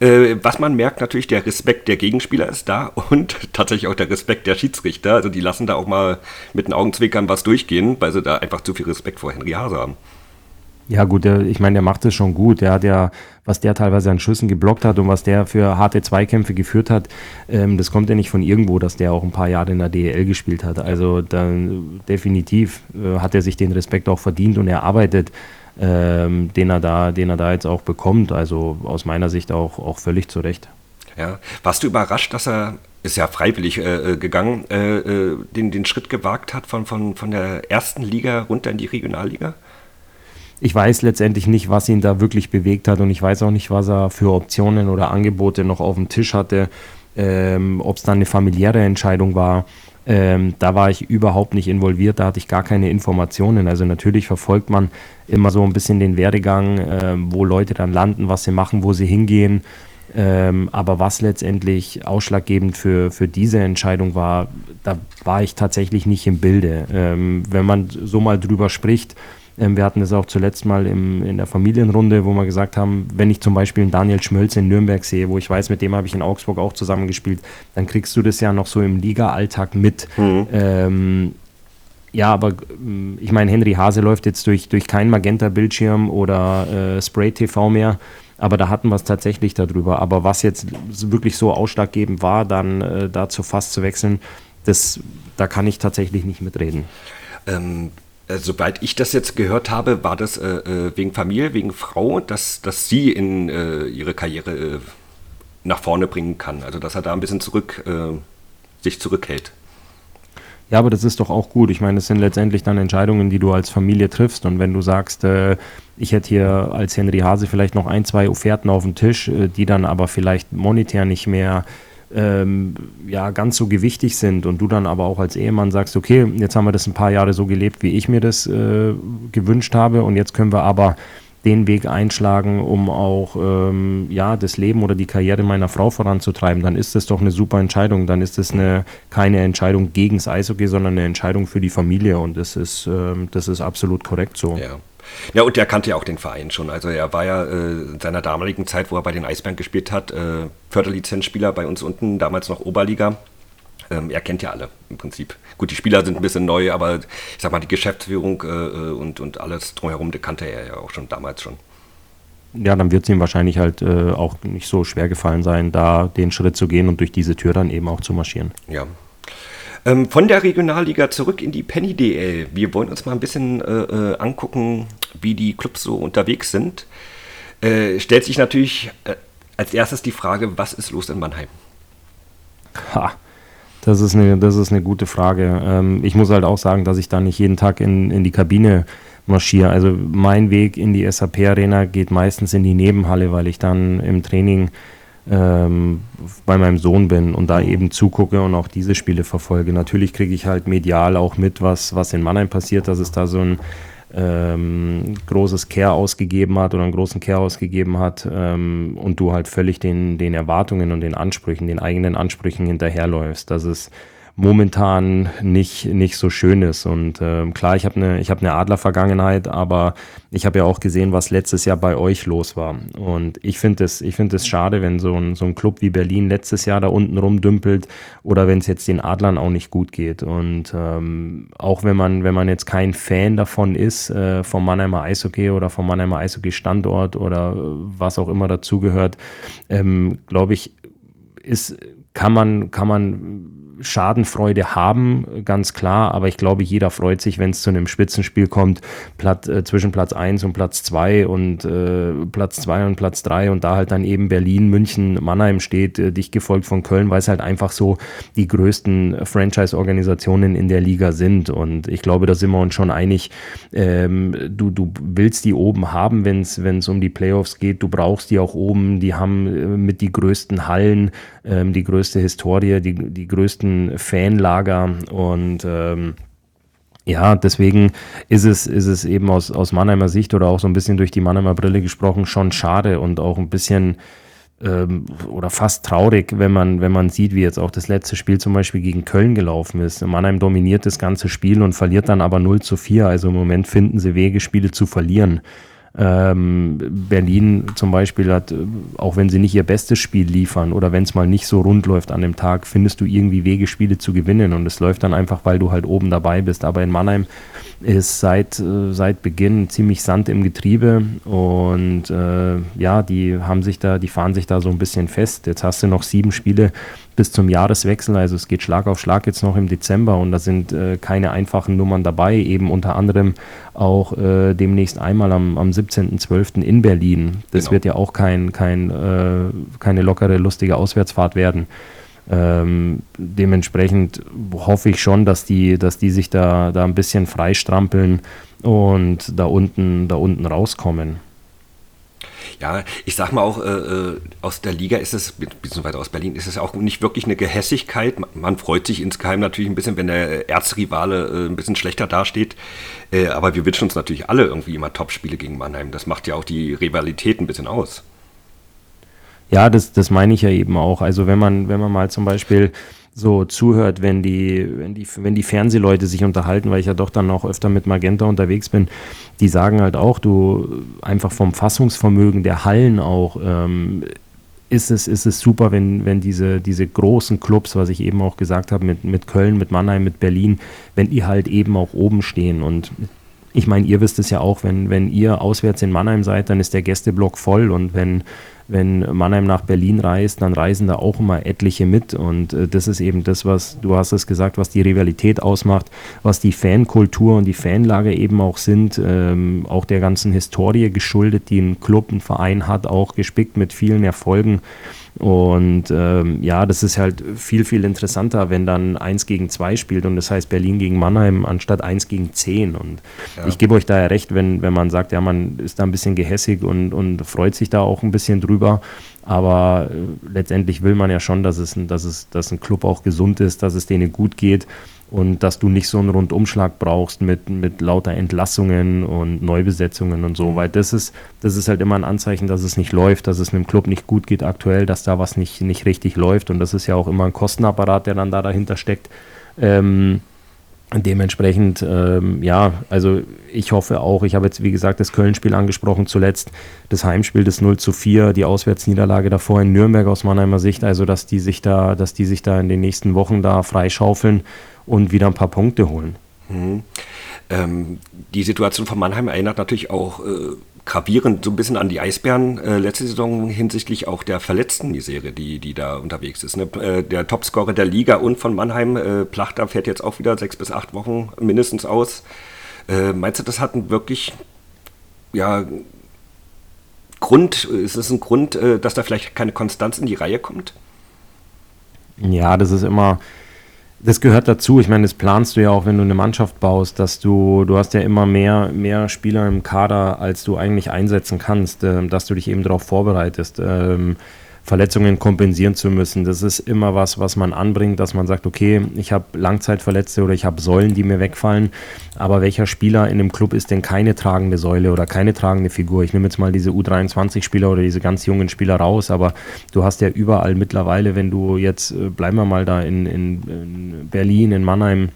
Äh, was man merkt natürlich, der Respekt der Gegenspieler ist da (laughs) und tatsächlich auch der Respekt der Schiedsrichter. Also die lassen da auch mal mit den Augenzwickern was durchgehen, weil sie da einfach zu viel Respekt vor Henry Hase haben. Ja, gut, der, ich meine, der macht es schon gut. Der hat ja, was der teilweise an Schüssen geblockt hat und was der für harte Zweikämpfe geführt hat, ähm, das kommt ja nicht von irgendwo, dass der auch ein paar Jahre in der DEL gespielt hat. Also dann definitiv äh, hat er sich den Respekt auch verdient und erarbeitet, ähm, den, er da, den er da jetzt auch bekommt. Also aus meiner Sicht auch, auch völlig zu Recht. Ja. Warst du überrascht, dass er, ist ja freiwillig äh, äh gegangen, äh, äh, den, den Schritt gewagt hat von, von, von der ersten Liga runter in die Regionalliga? ich weiß letztendlich nicht, was ihn da wirklich bewegt hat und ich weiß auch nicht, was er für Optionen oder Angebote noch auf dem Tisch hatte, ähm, ob es dann eine familiäre Entscheidung war. Ähm, da war ich überhaupt nicht involviert, da hatte ich gar keine Informationen. Also natürlich verfolgt man immer so ein bisschen den Werdegang, äh, wo Leute dann landen, was sie machen, wo sie hingehen. Ähm, aber was letztendlich ausschlaggebend für, für diese Entscheidung war, da war ich tatsächlich nicht im Bilde. Ähm, wenn man so mal drüber spricht, wir hatten das auch zuletzt mal im, in der Familienrunde, wo wir gesagt haben, wenn ich zum Beispiel einen Daniel Schmölz in Nürnberg sehe, wo ich weiß, mit dem habe ich in Augsburg auch zusammengespielt, dann kriegst du das ja noch so im Liga-Alltag mit. Mhm. Ähm, ja, aber ähm, ich meine, Henry Hase läuft jetzt durch, durch keinen Magenta-Bildschirm oder äh, Spray-TV mehr, aber da hatten wir es tatsächlich darüber. Aber was jetzt wirklich so ausschlaggebend war, dann äh, dazu fast zu wechseln, das, da kann ich tatsächlich nicht mitreden. Ähm, äh, soweit ich das jetzt gehört habe, war das äh, äh, wegen Familie, wegen Frau, dass, dass sie in äh, ihre Karriere äh, nach vorne bringen kann. Also dass er da ein bisschen zurück, äh, sich zurückhält. Ja, aber das ist doch auch gut. Ich meine, das sind letztendlich dann Entscheidungen, die du als Familie triffst. Und wenn du sagst, ich hätte hier als Henry Hase vielleicht noch ein, zwei Offerten auf dem Tisch, die dann aber vielleicht monetär nicht mehr ähm, ja, ganz so gewichtig sind und du dann aber auch als Ehemann sagst, okay, jetzt haben wir das ein paar Jahre so gelebt, wie ich mir das äh, gewünscht habe und jetzt können wir aber den Weg einschlagen, um auch ähm, ja, das Leben oder die Karriere meiner Frau voranzutreiben, dann ist das doch eine super Entscheidung. Dann ist das eine, keine Entscheidung gegen das Eishockey, sondern eine Entscheidung für die Familie und das ist, ähm, das ist absolut korrekt so. Ja. Ja, und der kannte ja auch den Verein schon. Also er war ja äh, in seiner damaligen Zeit, wo er bei den Eisbären gespielt hat, äh, Förderlizenzspieler bei uns unten, damals noch Oberliga. Ähm, er kennt ja alle im Prinzip. Gut, die Spieler sind ein bisschen neu, aber ich sag mal, die Geschäftsführung äh, äh und, und alles drumherum, das kannte er ja auch schon damals schon. Ja, dann wird es ihm wahrscheinlich halt äh, auch nicht so schwer gefallen sein, da den Schritt zu gehen und durch diese Tür dann eben auch zu marschieren. Ja, ähm, von der Regionalliga zurück in die Penny DL. Wir wollen uns mal ein bisschen äh, äh, angucken, wie die Clubs so unterwegs sind. Äh, stellt sich natürlich äh, als erstes die Frage, was ist los in Mannheim? Ha, das ist eine, das ist eine gute Frage. Ähm, ich muss halt auch sagen, dass ich da nicht jeden Tag in, in die Kabine marschiere. Also mein Weg in die SAP-Arena geht meistens in die Nebenhalle, weil ich dann im Training ähm, bei meinem Sohn bin und da eben zugucke und auch diese Spiele verfolge. Natürlich kriege ich halt medial auch mit, was, was in Mannheim passiert, dass es da so ein ähm, großes Care ausgegeben hat oder einen großen Care ausgegeben hat ähm, und du halt völlig den, den Erwartungen und den Ansprüchen, den eigenen Ansprüchen hinterherläufst. Das ist momentan nicht, nicht so schön ist. Und äh, klar, ich habe eine hab ne Adler-Vergangenheit, aber ich habe ja auch gesehen, was letztes Jahr bei euch los war. Und ich finde es find schade, wenn so ein, so ein Club wie Berlin letztes Jahr da unten rumdümpelt oder wenn es jetzt den Adlern auch nicht gut geht. Und ähm, auch wenn man, wenn man jetzt kein Fan davon ist, äh, vom Mannheimer Eishockey oder vom Mannheimer Eishockey-Standort oder was auch immer dazugehört, ähm, glaube ich, ist, kann man, kann man Schadenfreude haben, ganz klar, aber ich glaube, jeder freut sich, wenn es zu einem Spitzenspiel kommt, Platt, äh, zwischen Platz 1 und Platz 2 und äh, Platz 2 und Platz 3 und da halt dann eben Berlin, München, Mannheim steht, äh, dicht gefolgt von Köln, weil es halt einfach so die größten Franchise-Organisationen in der Liga sind. Und ich glaube, da sind wir uns schon einig, ähm, du, du willst die oben haben, wenn es um die Playoffs geht, du brauchst die auch oben, die haben äh, mit die größten Hallen, ähm, die größte Historie, die, die größten Fanlager und ähm, ja, deswegen ist es, ist es eben aus, aus Mannheimer Sicht oder auch so ein bisschen durch die Mannheimer Brille gesprochen schon schade und auch ein bisschen ähm, oder fast traurig, wenn man, wenn man sieht, wie jetzt auch das letzte Spiel zum Beispiel gegen Köln gelaufen ist. Mannheim dominiert das ganze Spiel und verliert dann aber 0 zu 4. Also im Moment finden sie Wege, Spiele zu verlieren. Ähm, Berlin zum Beispiel hat, auch wenn sie nicht ihr bestes Spiel liefern oder wenn es mal nicht so rund läuft an dem Tag, findest du irgendwie Wege, Spiele zu gewinnen und es läuft dann einfach, weil du halt oben dabei bist. Aber in Mannheim ist seit, äh, seit Beginn ziemlich Sand im Getriebe und äh, ja, die haben sich da, die fahren sich da so ein bisschen fest. Jetzt hast du noch sieben Spiele bis zum Jahreswechsel, also es geht Schlag auf Schlag jetzt noch im Dezember und da sind äh, keine einfachen Nummern dabei, eben unter anderem auch äh, demnächst einmal am, am 17.12. in Berlin. Das genau. wird ja auch kein, kein, äh, keine lockere, lustige Auswärtsfahrt werden. Ähm, dementsprechend hoffe ich schon, dass die, dass die sich da, da ein bisschen freistrampeln und da unten, da unten rauskommen. Ja, ich sag mal auch, äh, äh aus der Liga ist es, beziehungsweise aus Berlin ist es auch nicht wirklich eine Gehässigkeit. Man freut sich insgeheim natürlich ein bisschen, wenn der Erzrivale äh, ein bisschen schlechter dasteht. Äh, aber wir wünschen uns natürlich alle irgendwie immer Top-Spiele gegen Mannheim. Das macht ja auch die Rivalität ein bisschen aus. Ja, das, das meine ich ja eben auch. Also wenn man, wenn man mal zum Beispiel so zuhört, wenn die, wenn die, wenn die Fernsehleute sich unterhalten, weil ich ja doch dann auch öfter mit Magenta unterwegs bin, die sagen halt auch, du einfach vom Fassungsvermögen der Hallen auch, ähm, ist es, ist es super, wenn, wenn diese, diese großen Clubs, was ich eben auch gesagt habe, mit, mit Köln, mit Mannheim, mit Berlin, wenn die halt eben auch oben stehen. Und ich meine, ihr wisst es ja auch, wenn, wenn ihr auswärts in Mannheim seid, dann ist der Gästeblock voll und wenn wenn Mannheim nach Berlin reist, dann reisen da auch immer etliche mit. Und äh, das ist eben das, was, du hast es gesagt, was die Rivalität ausmacht, was die Fankultur und die Fanlage eben auch sind, ähm, auch der ganzen Historie geschuldet, die ein Club, ein Verein hat, auch gespickt mit vielen Erfolgen. Und ähm, ja, das ist halt viel, viel interessanter, wenn dann 1 gegen 2 spielt und das heißt Berlin gegen Mannheim anstatt 1 gegen 10. Und ja. ich gebe euch da ja recht, wenn, wenn man sagt, ja, man ist da ein bisschen gehässig und, und freut sich da auch ein bisschen drüber. Aber äh, letztendlich will man ja schon, dass es, dass es, dass ein Club auch gesund ist, dass es denen gut geht und dass du nicht so einen Rundumschlag brauchst mit, mit lauter Entlassungen und Neubesetzungen und so, mhm. weil das ist, das ist halt immer ein Anzeichen, dass es nicht läuft, dass es einem Club nicht gut geht aktuell, dass da was nicht, nicht richtig läuft und das ist ja auch immer ein Kostenapparat, der dann da dahinter steckt. Ähm, Dementsprechend, ähm, ja, also ich hoffe auch, ich habe jetzt wie gesagt das Köln-Spiel angesprochen zuletzt, das Heimspiel des 0 zu 4, die Auswärtsniederlage davor in Nürnberg aus Mannheimer Sicht, also dass die sich da, dass die sich da in den nächsten Wochen da freischaufeln und wieder ein paar Punkte holen. Mhm. Ähm, die Situation von Mannheim erinnert natürlich auch äh, gravierend so ein bisschen an die Eisbären äh, letzte Saison hinsichtlich auch der Verletzten-Misere, die, die da unterwegs ist. Ne? Äh, der Topscorer der Liga und von Mannheim, äh, Plachter, fährt jetzt auch wieder sechs bis acht Wochen mindestens aus. Äh, meinst du, das hat einen wirklich, ja, Grund, ist es ein Grund, äh, dass da vielleicht keine Konstanz in die Reihe kommt? Ja, das ist immer, das gehört dazu. Ich meine, das planst du ja auch, wenn du eine Mannschaft baust, dass du, du hast ja immer mehr, mehr Spieler im Kader, als du eigentlich einsetzen kannst, äh, dass du dich eben darauf vorbereitest. Verletzungen kompensieren zu müssen. Das ist immer was, was man anbringt, dass man sagt, okay, ich habe Langzeitverletzte oder ich habe Säulen, die mir wegfallen. Aber welcher Spieler in einem Club ist denn keine tragende Säule oder keine tragende Figur? Ich nehme jetzt mal diese U23-Spieler oder diese ganz jungen Spieler raus, aber du hast ja überall mittlerweile, wenn du jetzt, äh, bleiben wir mal da in, in, in Berlin, in Mannheim,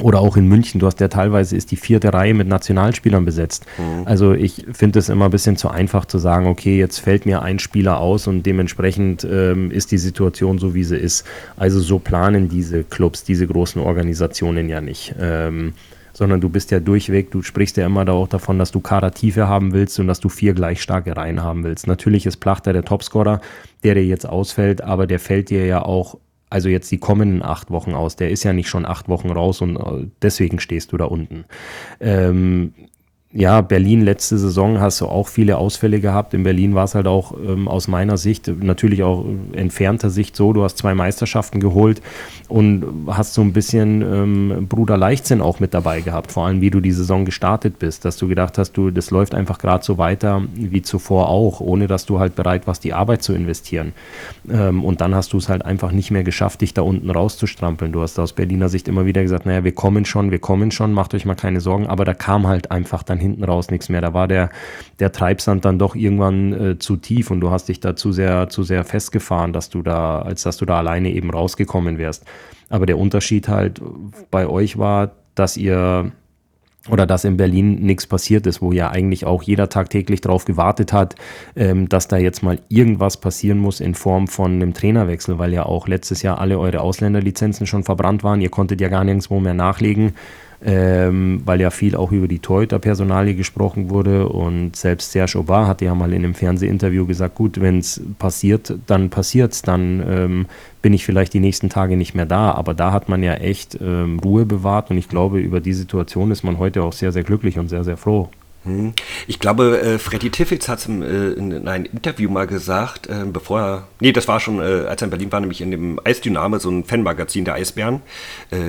oder auch in München, du hast ja teilweise ist die vierte Reihe mit Nationalspielern besetzt. Mhm. Also ich finde es immer ein bisschen zu einfach zu sagen, okay, jetzt fällt mir ein Spieler aus und dementsprechend ähm, ist die Situation so, wie sie ist. Also so planen diese Clubs, diese großen Organisationen ja nicht. Ähm, sondern du bist ja durchweg, du sprichst ja immer da auch davon, dass du Kadertiefe haben willst und dass du vier gleich starke Reihen haben willst. Natürlich ist Plachter der Topscorer, der dir jetzt ausfällt, aber der fällt dir ja auch also jetzt die kommenden acht Wochen aus. Der ist ja nicht schon acht Wochen raus und äh, deswegen stehst du da unten. Ähm, ja, Berlin letzte Saison hast du auch viele Ausfälle gehabt. In Berlin war es halt auch ähm, aus meiner Sicht, natürlich auch entfernter Sicht so, du hast zwei Meisterschaften geholt und hast so ein bisschen ähm, Bruder Leichtsinn auch mit dabei gehabt, vor allem wie du die Saison gestartet bist, dass du gedacht hast, du, das läuft einfach gerade so weiter wie zuvor auch, ohne dass du halt bereit warst, die Arbeit zu investieren. Ähm, und dann hast du es halt einfach nicht mehr geschafft, dich da unten rauszustrampeln. Du hast aus Berliner Sicht immer wieder gesagt, naja, wir kommen schon, wir kommen schon, macht euch mal keine Sorgen, aber da kam halt einfach dann hinten raus nichts mehr. Da war der, der Treibsand dann doch irgendwann äh, zu tief und du hast dich da zu sehr, zu sehr festgefahren, dass du da, als dass du da alleine eben rausgekommen wärst. Aber der Unterschied halt bei euch war, dass ihr oder dass in Berlin nichts passiert ist, wo ja eigentlich auch jeder tagtäglich darauf gewartet hat, ähm, dass da jetzt mal irgendwas passieren muss in Form von einem Trainerwechsel, weil ja auch letztes Jahr alle eure Ausländerlizenzen schon verbrannt waren. Ihr konntet ja gar nirgendwo mehr nachlegen ähm, weil ja viel auch über die Torhüter-Personalie gesprochen wurde. Und selbst Serge Aubin hatte ja mal in einem Fernsehinterview gesagt, gut, wenn es passiert, dann passiert es, dann ähm, bin ich vielleicht die nächsten Tage nicht mehr da, aber da hat man ja echt ähm, Ruhe bewahrt. Und ich glaube, über die Situation ist man heute auch sehr, sehr glücklich und sehr, sehr froh. Hm. Ich glaube, äh, Freddy Tiffels hat es äh, in, einem Interview mal gesagt, äh, bevor er, nee, das war schon, als er in Berlin war, nämlich in dem Eisdyname, so ein Fanmagazin der Eisbären,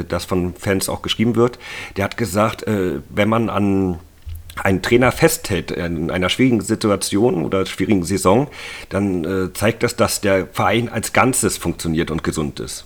das von Fans auch geschrieben wird. Der hat gesagt, wenn man an einen Trainer festhält in einer schwierigen Situation oder schwierigen Saison, dann zeigt das, dass der Verein als Ganzes funktioniert und gesund ist.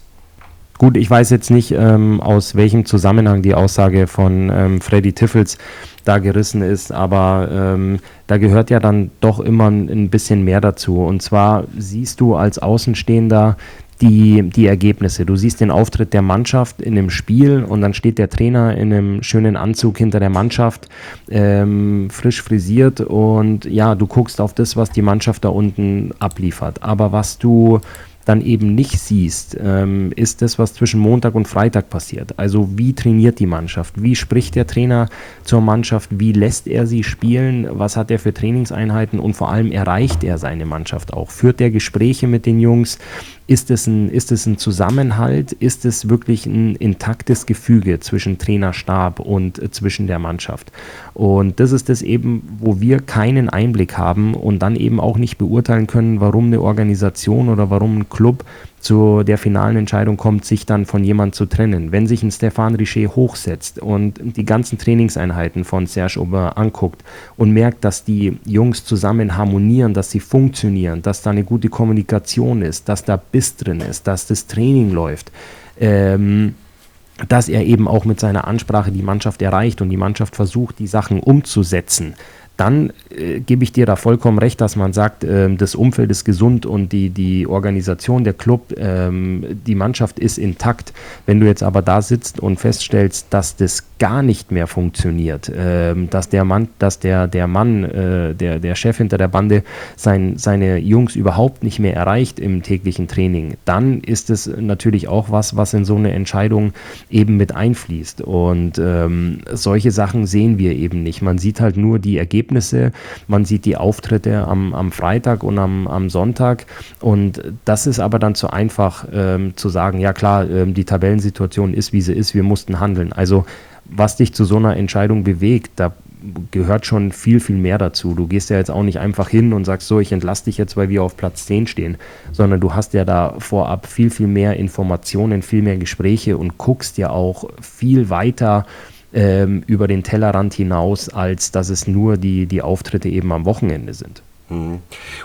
Gut, ich weiß jetzt nicht, ähm, aus welchem Zusammenhang die Aussage von ähm, Freddy Tiffels da gerissen ist, aber ähm, da gehört ja dann doch immer ein, bisschen mehr dazu. Und zwar siehst du als Außenstehender die, die Ergebnisse. Du siehst den Auftritt der Mannschaft in einem Spiel und dann steht der Trainer in einem schönen Anzug hinter der Mannschaft, ähm, frisch frisiert und ja, du guckst auf das, was die Mannschaft da unten abliefert. Aber was du dann eben nicht siehst, ähm, ist das, was zwischen Montag und Freitag passiert. Also wie trainiert die Mannschaft? Wie spricht der Trainer zur Mannschaft? Wie lässt er sie spielen? Was hat er für Trainingseinheiten? Und vor allem erreicht er seine Mannschaft auch? Führt er Gespräche mit den Jungs? Ist es, ein, ist es ein Zusammenhalt? Ist es wirklich ein intaktes Gefüge zwischen Trainerstab und äh, zwischen der Mannschaft? Und das ist das eben, wo wir keinen Einblick haben und dann eben auch nicht beurteilen können, warum eine Organisation oder warum ein Club zu der finalen Entscheidung kommt, sich dann von jemand zu trennen. Wenn sich ein Stefan Richer hochsetzt und die ganzen Trainingseinheiten von Serge Aubin anguckt und merkt, dass die Jungs zusammen harmonieren, dass sie funktionieren, dass da eine gute Kommunikation ist, dass da Biss drin ist, dass das Training läuft, ähm, dass er eben auch mit seiner Ansprache die Mannschaft erreicht und die Mannschaft versucht, die Sachen umzusetzen dann äh, gebe ich dir da vollkommen recht, dass man sagt, äh, das Umfeld ist gesund und die, die Organisation, der Club, ähm, die Mannschaft ist intakt. Wenn du jetzt aber da sitzt und feststellst, dass das gar nicht mehr funktioniert, ähm, dass der Mann, dass der, der Mann, äh, der, der Chef hinter der Bande sein, seine Jungs überhaupt nicht mehr erreicht im täglichen Training, dann ist es natürlich auch was, was in so eine Entscheidung eben mit einfließt. Und ähm, solche Sachen sehen wir eben nicht. Man sieht halt nur die Ergebnisse Ergebnisse, man sieht die Auftritte am, am Freitag und am, am Sonntag und das ist aber dann zu einfach ähm, zu sagen, ja klar, ähm, die Tabellensituation ist, wie sie ist, wir mussten handeln. Also was dich zu so einer Entscheidung bewegt, da gehört schon viel, viel mehr dazu. Du gehst ja jetzt auch nicht einfach hin und sagst so, ich entlasse dich jetzt, weil wir auf Platz 10 stehen, sondern du hast ja da vorab viel, viel mehr Informationen, viel mehr Gespräche und guckst ja auch viel weiter ähm, über den Tellerrand hinaus, als dass es nur die, die Auftritte eben am Wochenende sind. Mhm.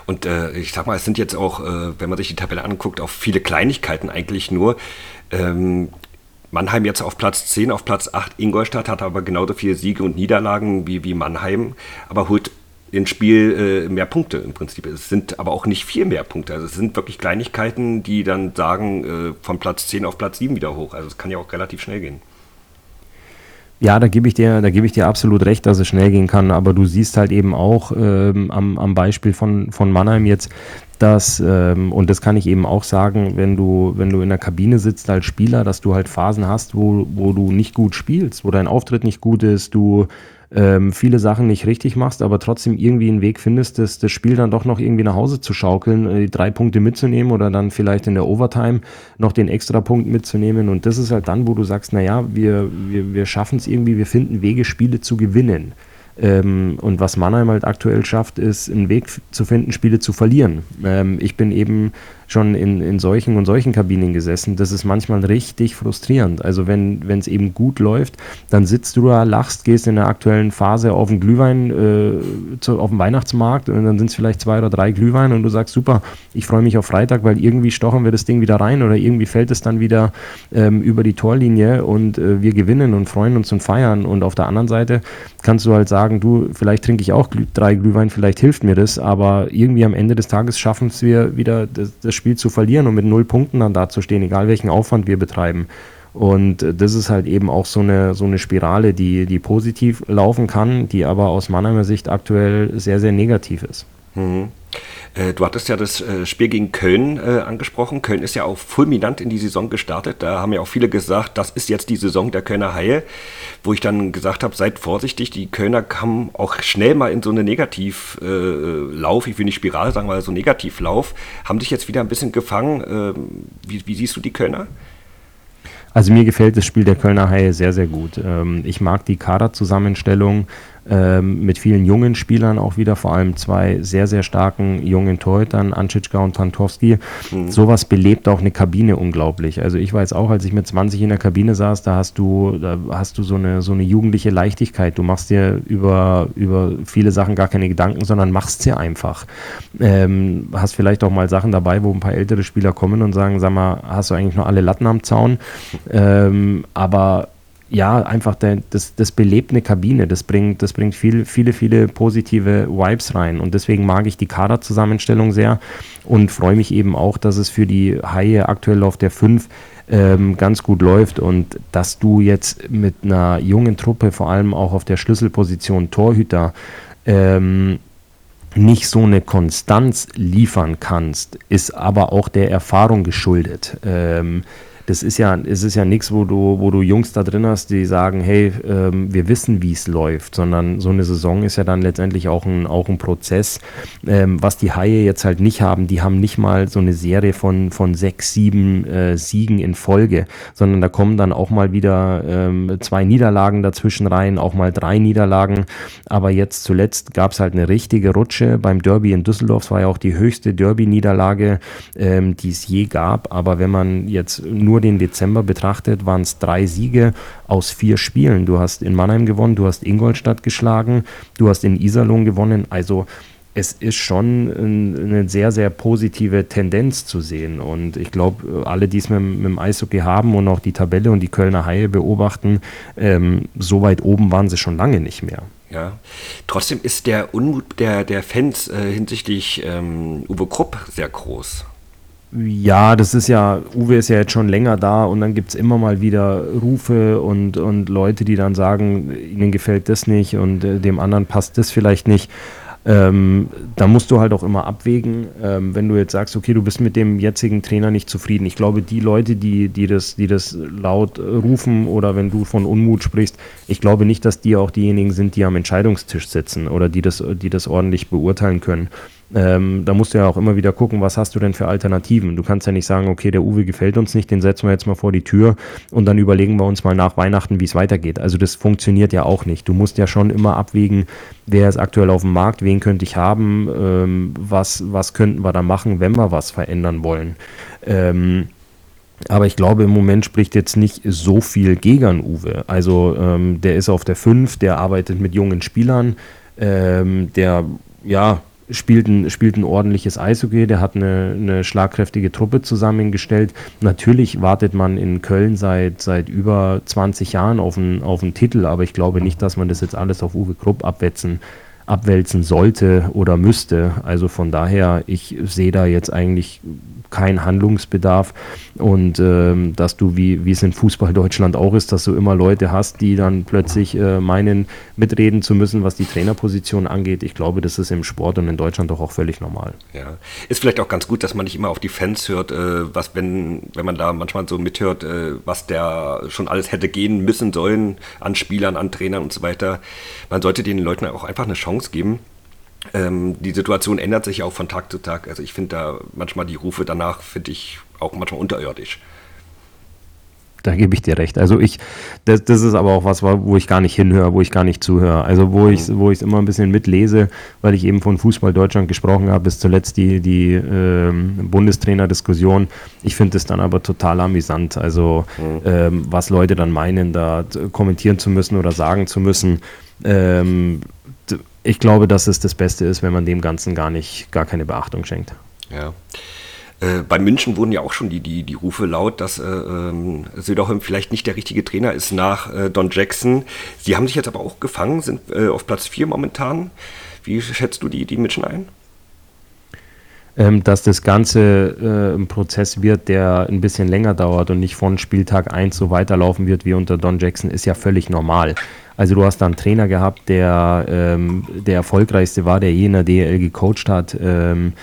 Und äh, ich sag mal, es sind jetzt auch, äh, wenn man sich die Tabelle anguckt, auch viele Kleinigkeiten eigentlich nur. Ähm, Mannheim jetzt auf Platz 10, auf Platz 8. Ingolstadt hat aber genauso viele Siege und Niederlagen wie, wie Mannheim, aber holt ins Spiel äh, mehr Punkte im Prinzip. Es sind aber auch nicht viel mehr Punkte. Also es sind wirklich Kleinigkeiten, die dann sagen, äh, von Platz 10 auf Platz 7 wieder hoch. Also es kann ja auch relativ schnell gehen. Ja, da gebe ich dir, da gebe ich dir absolut recht, dass es schnell gehen kann. Aber du siehst halt eben auch ähm, am, am Beispiel von, von Mannheim jetzt, dass, ähm, und das kann ich eben auch sagen, wenn du, wenn du in der Kabine sitzt als Spieler, dass du halt Phasen hast, wo, wo du nicht gut spielst, wo dein Auftritt nicht gut ist, du ähm, viele Sachen nicht richtig machst, aber trotzdem irgendwie einen Weg findest, das, das Spiel dann doch noch irgendwie nach Hause zu schaukeln, äh, drei Punkte mitzunehmen oder dann vielleicht in der Overtime noch den extra Punkt mitzunehmen. Und das ist halt dann, wo du sagst, naja, wir, wir, wir schaffen es irgendwie, wir finden Wege, Spiele zu gewinnen. Ähm, und was Mannheim halt aktuell schafft, ist, einen Weg zu finden, Spiele zu verlieren. Ähm, ich bin eben schon in, in solchen und solchen Kabinen gesessen. Das ist manchmal richtig frustrierend. Also wenn es eben gut läuft, dann sitzt du da, lachst, gehst in der aktuellen Phase auf den Glühwein, äh, zu, auf den Weihnachtsmarkt und dann sind es vielleicht zwei oder drei Glühwein und du sagst, super, ich freue mich auf Freitag, weil irgendwie stochen wir das Ding wieder rein oder irgendwie fällt es dann wieder ähm, über die Torlinie und äh, wir gewinnen und freuen uns und feiern. Und auf der anderen Seite kannst du halt sagen, du, vielleicht trinke ich auch drei Glühwein, vielleicht hilft mir das, aber irgendwie am Ende des Tages schaffen es wir wieder das, das Spiel zu verlieren und mit null Punkten dann dazustehen, egal welchen Aufwand wir betreiben. Und das ist halt eben auch so eine, so eine Spirale, die, die positiv laufen kann, die aber aus Mannheimer Sicht aktuell sehr, sehr negativ ist. Mhm. Äh, du hattest ja das äh, Spiel gegen Köln äh, angesprochen. Köln ist ja auch fulminant in die Saison gestartet. Da haben ja auch viele gesagt, das ist jetzt die Saison der Kölner Haie. Wo ich dann gesagt habe, seid vorsichtig, die Kölner kamen auch schnell mal in so eine Negativlauf, ich will nicht Spirale sagen, weil so Negativlauf, haben dich jetzt wieder ein bisschen gefangen. Ähm, wie, wie siehst du die Kölner? Also mir gefällt das Spiel der Kölner Haie sehr, sehr gut. Ähm, ich mag die Kaderzusammenstellung ähm, mit vielen jungen Spielern auch wieder, vor allem zwei sehr, sehr starken jungen Torhütern, Anschitschka und Tantowski. Mhm. Sowas belebt auch eine Kabine unglaublich. Also ich weiß auch, als ich mit 20 in der Kabine saß, da hast du, da hast du so eine, so eine jugendliche Leichtigkeit. Du machst dir über, über viele Sachen gar keine Gedanken, sondern machst sie einfach. Ähm, hast vielleicht auch mal Sachen dabei, wo ein paar ältere Spieler kommen und sagen, sag mal, hast du eigentlich noch alle Latten am Zaun? Ähm, aber ja, einfach der, das, das belebt eine Kabine, das bringt, das bringt viel, viele, viele positive Vibes rein und deswegen mag ich die Kaderzusammenstellung sehr und freue mich eben auch, dass es für die Haie aktuell auf der 5 ähm, ganz gut läuft und dass du jetzt mit einer jungen Truppe, vor allem auch auf der Schlüsselposition Torhüter, ähm, nicht so eine Konstanz liefern kannst, ist aber auch der Erfahrung geschuldet. Ähm, das ist ja, es ist ja nichts, wo du, wo du Jungs da drin hast, die sagen, hey, ähm, wir wissen, wie es läuft, sondern so eine Saison ist ja dann letztendlich auch ein, auch ein Prozess. Ähm, was die Haie jetzt halt nicht haben, die haben nicht mal so eine Serie von, von sechs, sieben äh, Siegen in Folge, sondern da kommen dann auch mal wieder ähm, zwei Niederlagen dazwischen rein, auch mal drei Niederlagen. Aber jetzt zuletzt gab es halt eine richtige Rutsche beim Derby in Düsseldorf. Es war ja auch die höchste Derby-Niederlage, ähm, die es je gab. Aber wenn man jetzt nur nur den Dezember betrachtet, waren es drei Siege aus vier Spielen. Du hast in Mannheim gewonnen, du hast Ingolstadt geschlagen, du hast in Iserlohn gewonnen. Also es ist schon eine sehr, sehr positive Tendenz zu sehen. Und ich glaube, alle, die es mit, mit, dem Eishockey haben und auch die Tabelle und die Kölner Haie beobachten, ähm, so weit oben waren sie schon lange nicht mehr. Ja, trotzdem ist der Unmut der, der Fans äh, hinsichtlich ähm, Uwe Krupp sehr groß. Ja, das ist ja, Uwe ist ja jetzt schon länger da und dann gibt es immer mal wieder Rufe und, und Leute, die dann sagen, ihnen gefällt das nicht und äh, dem anderen passt das vielleicht nicht. Ähm, da musst du halt auch immer abwägen, ähm, wenn du jetzt sagst, okay, du bist mit dem jetzigen Trainer nicht zufrieden. Ich glaube, die Leute, die, die, das, die das laut rufen oder wenn du von Unmut sprichst, ich glaube nicht, dass die auch diejenigen sind, die am Entscheidungstisch sitzen oder die das, die das ordentlich beurteilen können. Ähm, da musst du ja auch immer wieder gucken, was hast du denn für Alternativen. Du kannst ja nicht sagen, okay, der Uwe gefällt uns nicht, den setzen wir jetzt mal vor die Tür und dann überlegen wir uns mal nach Weihnachten, wie es weitergeht. Also das funktioniert ja auch nicht. Du musst ja schon immer abwägen, wer ist aktuell auf dem Markt, wen könnte ich haben, ähm, was, was könnten wir da machen, wenn wir was verändern wollen. Ähm, aber ich glaube, im Moment spricht jetzt nicht so viel gegen Uwe. Also ähm, der ist auf der 5, der arbeitet mit jungen Spielern, ähm, der ja spielt ein, spielt ein ordentliches Eishockey, der hat eine, eine schlagkräftige Truppe zusammengestellt. Natürlich wartet man in Köln seit, seit über 20 Jahren auf einen, auf einen Titel, aber ich glaube nicht, dass man das jetzt alles auf Uwe Krupp abwetzen abwälzen sollte oder müsste. Also von daher, ich sehe da jetzt eigentlich kein Handlungsbedarf und ähm, dass du, wie, wie es in Fußball Deutschland auch ist, dass du immer Leute hast, die dann plötzlich äh, meinen, mitreden zu müssen, was die Trainerposition angeht. Ich glaube, das ist im Sport und in Deutschland doch auch völlig normal. Ja, ist vielleicht auch ganz gut, dass man nicht immer auf die Fans hört, äh, was, wenn, wenn man da manchmal so mithört, äh, was der schon alles hätte gehen müssen sollen an Spielern, an Trainern und so weiter. Man sollte den Leuten auch einfach eine Chance geben ähm, die Situation ändert sich auch von Tag zu Tag. Also ich finde da manchmal die Rufe danach, finde ich auch manchmal unterirdisch. Da gebe ich dir recht. Also ich, das, das ist aber auch was, wo ich gar nicht hinhöre, wo ich gar nicht zuhöre. Also wo ich wo ich es immer ein bisschen mitlese, weil ich eben von Fußball Deutschland gesprochen habe, bis zuletzt die, die ähm, Bundestrainer-Diskussion. Ich finde es dann aber total amüsant. Also mhm. ähm, was Leute dann meinen, da kommentieren zu müssen oder sagen zu müssen. Ähm, ich glaube, dass es das Beste ist, wenn man dem Ganzen gar nicht, gar keine Beachtung schenkt. Ja. Äh, bei München wurden ja auch schon die, die, die Rufe laut, dass äh, ähm, Söderholm vielleicht nicht der richtige Trainer ist nach äh, Don Jackson. Sie haben sich jetzt aber auch gefangen, sind äh, auf Platz 4 momentan. Wie schätzt du die, die München ein? Ähm, dass das Ganze äh, ein Prozess wird, der ein bisschen länger dauert und nicht von Spieltag 1 so weiterlaufen wird wie unter Don Jackson, ist ja völlig normal. Also du hast da einen Trainer gehabt, der ähm, der erfolgreichste war, der je in der DL gecoacht hat, ähm,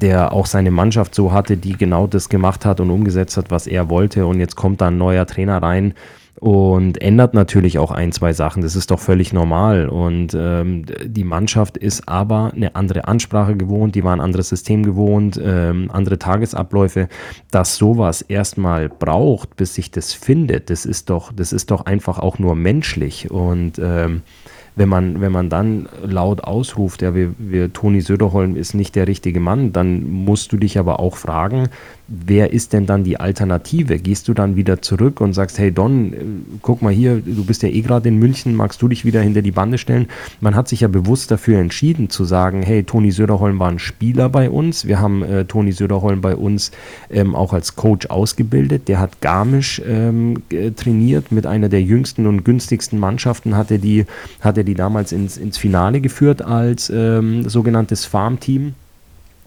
der auch seine Mannschaft so hatte, die genau das gemacht hat und umgesetzt hat, was er wollte. Und jetzt kommt da ein neuer Trainer rein und ändert natürlich auch ein, zwei Sachen. Das ist doch völlig normal. Und ähm, die Mannschaft ist aber eine andere Ansprache gewohnt, die war ein anderes System gewohnt, ähm, andere Tagesabläufe. Dass sowas erstmal braucht, bis sich das findet, das ist doch, das ist doch einfach auch nur menschlich. Und ähm, wenn man, wenn man dann laut ausruft, ja, wir, wir, Toni Söderholm ist nicht der richtige Mann, dann musst du dich aber auch fragen, wer ist denn dann die Alternative? Gehst du dann wieder zurück und sagst, hey Don, äh, guck mal hier, du bist ja eh gerade in München, magst du dich wieder hinter die Bande stellen? Man hat sich ja bewusst dafür entschieden zu sagen, hey, Toni Söderholm war ein Spieler bei uns, wir haben äh, Toni Söderholm bei uns ähm, auch als Coach ausgebildet, der hat Garmisch ähm, trainiert mit einer der jüngsten und günstigsten Mannschaften, hat er die, hat er die damals ins, ins Finale geführt als ähm, sogenanntes Farmteam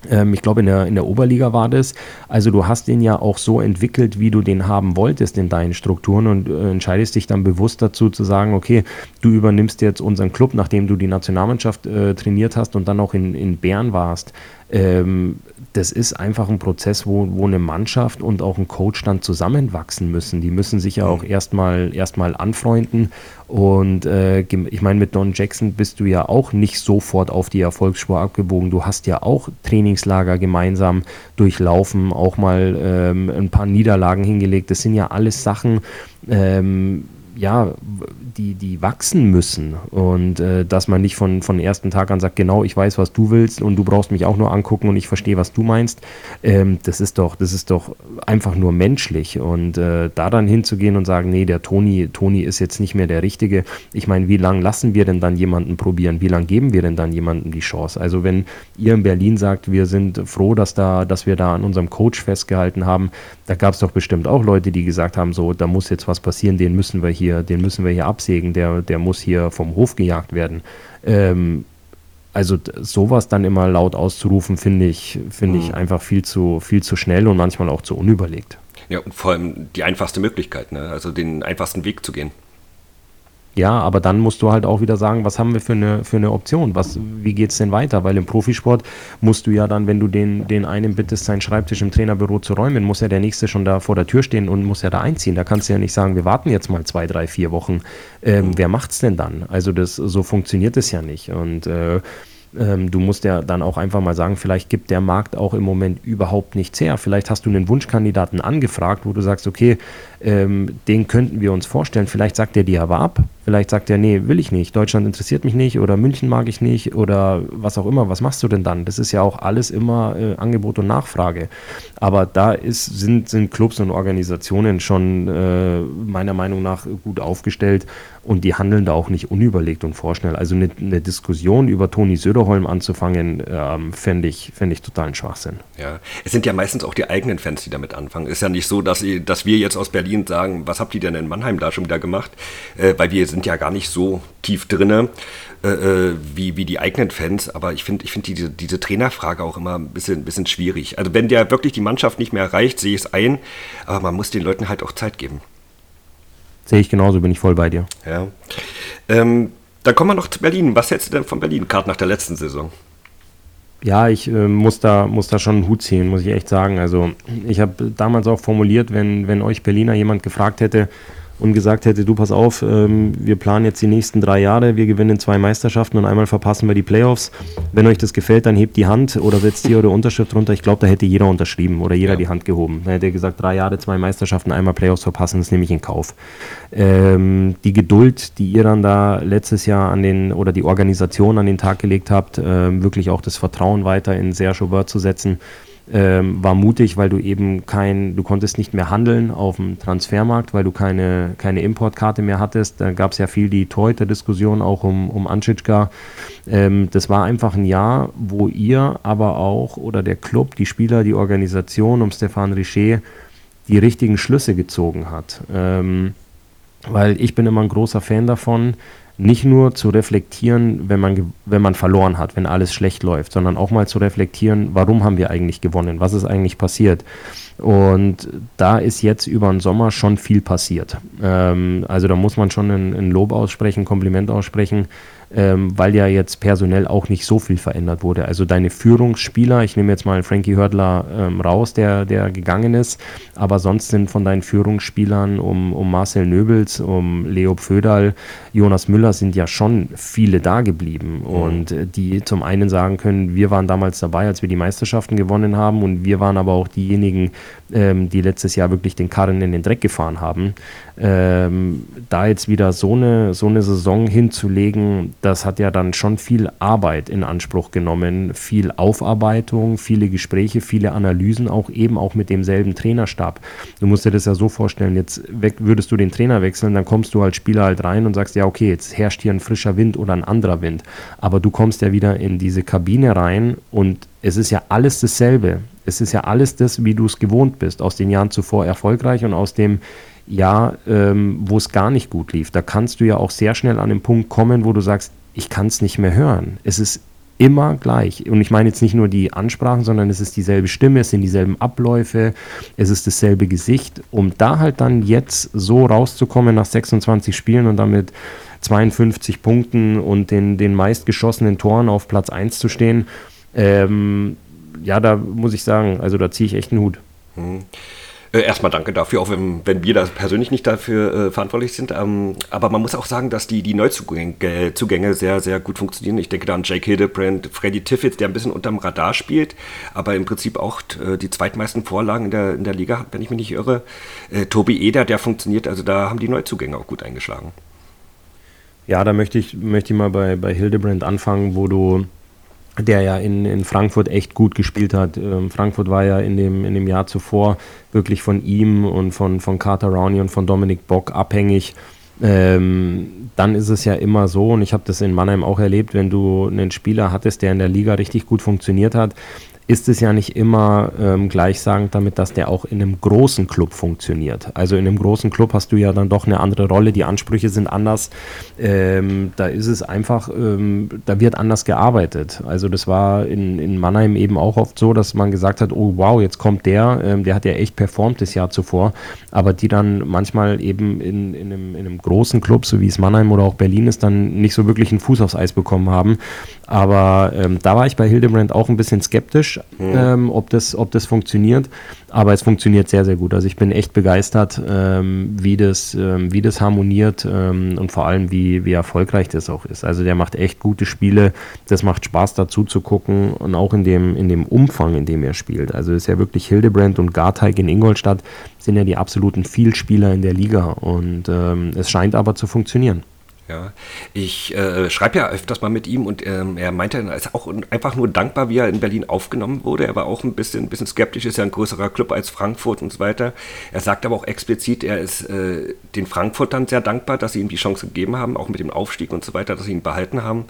ähm, ich glaube, in der, in der Oberliga war das. Also du hast den ja auch so entwickelt, wie du den haben wolltest in deinen Strukturen und äh, entscheidest dich dann bewusst dazu zu sagen, okay, du übernimmst jetzt unseren Club, nachdem du die Nationalmannschaft äh, trainiert hast und dann auch in, in Bern warst. Ähm, das ist einfach ein Prozess, wo, wo eine Mannschaft und auch ein Coach dann zusammenwachsen müssen. Die müssen sich ja auch mhm. erstmal erstmal anfreunden. Und äh, ich meine, mit Don Jackson bist du ja auch nicht sofort auf die Erfolgsspur abgebogen. Du hast ja auch Trainingslager gemeinsam durchlaufen, auch mal ähm, ein paar Niederlagen hingelegt. Das sind ja alles Sachen, ähm, ja, die, die wachsen müssen und äh, dass man nicht von, von ersten Tag an sagt, genau, ich weiß, was du willst und du brauchst mich auch nur angucken und ich verstehe, was du meinst. Ähm, das ist doch, das ist doch einfach nur menschlich und äh, da dann hinzugehen und sagen, nee, der Toni, Toni ist jetzt nicht mehr der Richtige. Ich meine, wie lange lassen wir denn dann jemanden probieren? Wie lange geben wir denn dann jemandem die Chance? Also wenn ihr in Berlin sagt, wir sind froh, dass da, dass wir da an unserem Coach festgehalten haben, da gab es doch bestimmt auch Leute, die gesagt haben, so, da muss jetzt was passieren, den müssen wir hier, den müssen wir hier absägen, der, der muss hier vom Hof gejagt werden. Ähm, also sowas dann immer laut auszurufen, finde ich, finde mhm. ich einfach viel zu, viel zu schnell und manchmal auch zu unüberlegt. Ja, und vor allem die einfachste Möglichkeit, ne? also den einfachsten Weg zu gehen. Ja, aber dann musst du halt auch wieder sagen, was haben wir für eine, für eine Option? Was, wie geht es denn weiter? Weil im Profisport musst du ja dann, wenn du den, den einen bittest, seinen Schreibtisch im Trainerbüro zu räumen, muss ja der nächste schon da vor der Tür stehen und muss ja da einziehen. Da kannst du ja nicht sagen, wir warten jetzt mal zwei, drei, vier Wochen. Ähm, wer macht's denn dann? Also das, so funktioniert es ja nicht. Und äh, ähm, du musst ja dann auch einfach mal sagen, vielleicht gibt der Markt auch im Moment überhaupt nichts her. Vielleicht hast du einen Wunschkandidaten angefragt, wo du sagst, okay, ähm, den könnten wir uns vorstellen. Vielleicht sagt er dir aber ab. Vielleicht sagt er, nee, will ich nicht. Deutschland interessiert mich nicht oder München mag ich nicht oder was auch immer. Was machst du denn dann? Das ist ja auch alles immer äh, Angebot und Nachfrage. Aber da ist, sind, sind Clubs und Organisationen schon äh, meiner Meinung nach gut aufgestellt und die handeln da auch nicht unüberlegt und vorschnell. Also eine, eine Diskussion über Toni Söderholm anzufangen, ähm, fände ich, fänd ich totalen Schwachsinn. Ja, es sind ja meistens auch die eigenen Fans, die damit anfangen. Ist ja nicht so, dass, dass wir jetzt aus Berlin Berlin sagen, was habt ihr denn in Mannheim da schon wieder gemacht? Äh, weil wir sind ja gar nicht so tief drinne äh, äh, wie, wie die eigenen Fans. Aber ich finde ich find diese, diese Trainerfrage auch immer ein bisschen, bisschen schwierig. Also wenn der wirklich die Mannschaft nicht mehr erreicht, sehe ich es ein. Aber man muss den Leuten halt auch Zeit geben. Sehe ich genauso, bin ich voll bei dir. Ja. Ähm, dann kommen wir noch zu Berlin. Was hältst du denn von Berlin, gerade nach der letzten Saison? Ja, ich äh, muss, da, muss da schon einen Hut ziehen, muss ich echt sagen. Also ich habe damals auch formuliert, wenn, wenn euch Berliner jemand gefragt hätte, und gesagt hätte, du pass auf, ähm, wir planen jetzt die nächsten drei Jahre, wir gewinnen zwei Meisterschaften und einmal verpassen wir die Playoffs. Wenn euch das gefällt, dann hebt die Hand oder setzt hier eure Unterschrift runter. Ich glaube, da hätte jeder unterschrieben oder jeder ja. die Hand gehoben. Da hätte er gesagt, drei Jahre, zwei Meisterschaften, einmal Playoffs verpassen, das nehme ich in Kauf. Ähm, die Geduld, die ihr dann da letztes Jahr an den oder die Organisation an den Tag gelegt habt, äh, wirklich auch das Vertrauen weiter in Serge Aubert zu setzen, ähm, war mutig, weil du eben kein, du konntest nicht mehr handeln auf dem Transfermarkt, weil du keine, keine Importkarte mehr hattest. Da gab es ja viel die Torhüter-Diskussion auch um, um Anschitschka. Ähm, das war einfach ein Jahr, wo ihr aber auch oder der Club, die Spieler, die Organisation um Stefan Richer die richtigen Schlüsse gezogen hat. Ähm, weil ich bin immer ein großer Fan davon, nicht nur zu reflektieren, wenn man, wenn man verloren hat, wenn alles schlecht läuft, sondern auch mal zu reflektieren, warum haben wir eigentlich gewonnen, was ist eigentlich passiert. Und da ist jetzt über den Sommer schon viel passiert. Ähm, also da muss man schon ein, ein Lob aussprechen, Kompliment aussprechen ähm, weil ja jetzt personell auch nicht so viel verändert wurde. Also deine Führungsspieler, ich nehme jetzt mal Frankie Hördler ähm, raus, der, der gegangen ist, aber sonst sind von deinen Führungsspielern um, um Marcel Nöbels, um Leo Pföderl, Jonas Müller sind ja schon viele da geblieben mhm. und äh, die zum einen sagen können, wir waren damals dabei, als wir die Meisterschaften gewonnen haben und wir waren aber auch diejenigen, ähm, die letztes Jahr wirklich den Karren in den Dreck gefahren haben. Ähm, da jetzt wieder so eine, so eine Saison hinzulegen, das hat ja dann schon viel Arbeit in Anspruch genommen, viel Aufarbeitung, viele Gespräche, viele Analysen, auch eben auch mit demselben Trainerstab. Du musst dir das ja so vorstellen, jetzt würdest du den Trainer wechseln, dann kommst du als Spieler halt rein und sagst, ja, okay, jetzt herrscht hier ein frischer Wind oder ein anderer Wind. Aber du kommst ja wieder in diese Kabine rein und es ist ja alles dasselbe. Es ist ja alles das, wie du es gewohnt bist, aus den Jahren zuvor erfolgreich und aus dem Jahr, ähm, wo es gar nicht gut lief. Da kannst du ja auch sehr schnell an den Punkt kommen, wo du sagst, ich kann es nicht mehr hören. Es ist immer gleich. Und ich meine jetzt nicht nur die Ansprachen, sondern es ist dieselbe Stimme, es sind dieselben Abläufe, es ist dasselbe Gesicht. Um da halt dann jetzt so rauszukommen nach 26 Spielen und damit 52 Punkten und den, den meistgeschossenen Toren auf Platz 1 zu stehen, ähm, ja, da muss ich sagen, also da ziehe ich echt einen Hut. Hm. Äh, erstmal danke dafür, auch wenn, wenn wir da persönlich nicht dafür äh, verantwortlich sind. Ähm, aber man muss auch sagen, dass die, die Neuzugänge Zugänge sehr, sehr gut funktionieren. Ich denke da an Jake Hildebrand, Freddy Tiffett, der ein bisschen unterm Radar spielt, aber im Prinzip auch äh, die zweitmeisten Vorlagen in der, in der Liga hat, wenn ich mich nicht irre. Äh, Tobi Eder, der funktioniert, also da haben die Neuzugänge auch gut eingeschlagen. Ja, da möchte ich, möchte ich mal bei, bei Hildebrand anfangen, wo du der ja in, in Frankfurt echt gut gespielt hat. Ähm, Frankfurt war ja in dem, in dem Jahr zuvor wirklich von ihm und von, von Carter Rowney und von Dominik Bock abhängig. Ähm, dann ist es ja immer so, und ich habe das in Mannheim auch erlebt, wenn du einen Spieler hattest, der in der Liga richtig gut funktioniert hat, ist es ja nicht immer ähm, gleichsagend damit, dass der auch in einem großen Club funktioniert. Also in einem großen Club hast du ja dann doch eine andere Rolle, die Ansprüche sind anders. Ähm, da ist es einfach, ähm, da wird anders gearbeitet. Also das war in, in Mannheim eben auch oft so, dass man gesagt hat, oh wow, jetzt kommt der, ähm, der hat ja echt performt das Jahr zuvor, aber die dann manchmal eben in, in, einem, in einem großen Club, so wie es Mannheim oder auch Berlin ist, dann nicht so wirklich einen Fuß aufs Eis bekommen haben. Aber ähm, da war ich bei Hildebrand auch ein bisschen skeptisch, mhm. ähm, ob, das, ob das funktioniert. Aber es funktioniert sehr, sehr gut. Also ich bin echt begeistert, ähm, wie, das, ähm, wie das harmoniert ähm, und vor allem, wie, wie erfolgreich das auch ist. Also der macht echt gute Spiele. Das macht Spaß dazu zu gucken und auch in dem, in dem Umfang, in dem er spielt. Also ist ja wirklich Hildebrand und Garteig in Ingolstadt sind ja die absoluten Vielspieler in der Liga. Und ähm, es scheint aber zu funktionieren. Ja, ich äh, schreibe ja öfters mal mit ihm und ähm, er meinte, er ist auch einfach nur dankbar, wie er in Berlin aufgenommen wurde. Er war auch ein bisschen, ein bisschen skeptisch, ist ja ein größerer Club als Frankfurt und so weiter. Er sagt aber auch explizit, er ist äh, den Frankfurtern sehr dankbar, dass sie ihm die Chance gegeben haben, auch mit dem Aufstieg und so weiter, dass sie ihn behalten haben.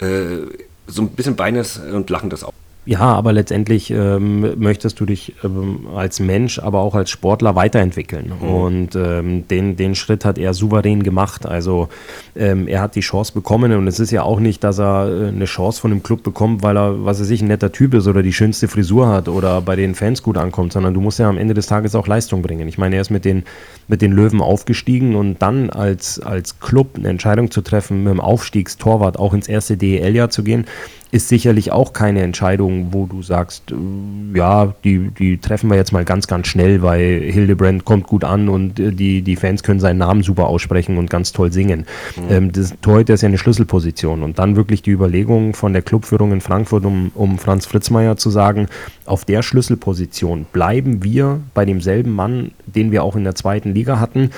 Äh, so ein bisschen weines und lachendes auch. Ja, aber letztendlich ähm, möchtest du dich ähm, als Mensch, aber auch als Sportler weiterentwickeln. Mhm. Und ähm, den, den Schritt hat er souverän gemacht. Also ähm, er hat die Chance bekommen und es ist ja auch nicht, dass er äh, eine Chance von dem Club bekommt, weil er, was er sich ein netter Typ ist oder die schönste Frisur hat oder bei den Fans gut ankommt, sondern du musst ja am Ende des Tages auch Leistung bringen. Ich meine, er ist mit den, mit den Löwen aufgestiegen und dann als, als Club eine Entscheidung zu treffen, mit dem Aufstiegstorwart auch ins erste DEL-Jahr zu gehen, ist sicherlich auch keine Entscheidung, wo du sagst, äh, ja, die, die treffen wir jetzt mal ganz, ganz schnell, weil Hildebrand kommt gut an und äh, die, die Fans können seinen Namen super aussprechen und ganz toll singen. Mhm. Ähm, das Torhüter ist ja eine Schlüsselposition und dann wirklich die Überlegung von der Clubführung in Frankfurt, um, um Franz Fritzmeier zu sagen, auf der Schlüsselposition bleiben wir bei demselben Mann, den wir auch in der zweiten Liga hatten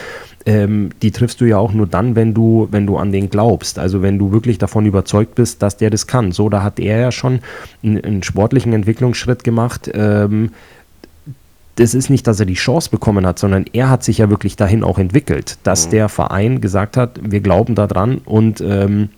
ähm, die triffst du ja auch nur dann, wenn du, wenn du an den glaubst. Also wenn du wirklich davon überzeugt bist, dass der das kann. So, da hat er ja schon einen, einen sportlichen Entwicklungsschritt gemacht. Ähm, das ist nicht, dass er die Chance bekommen hat, sondern er hat sich ja wirklich dahin auch entwickelt, dass mhm. der Verein gesagt hat, wir glauben daran und ähm,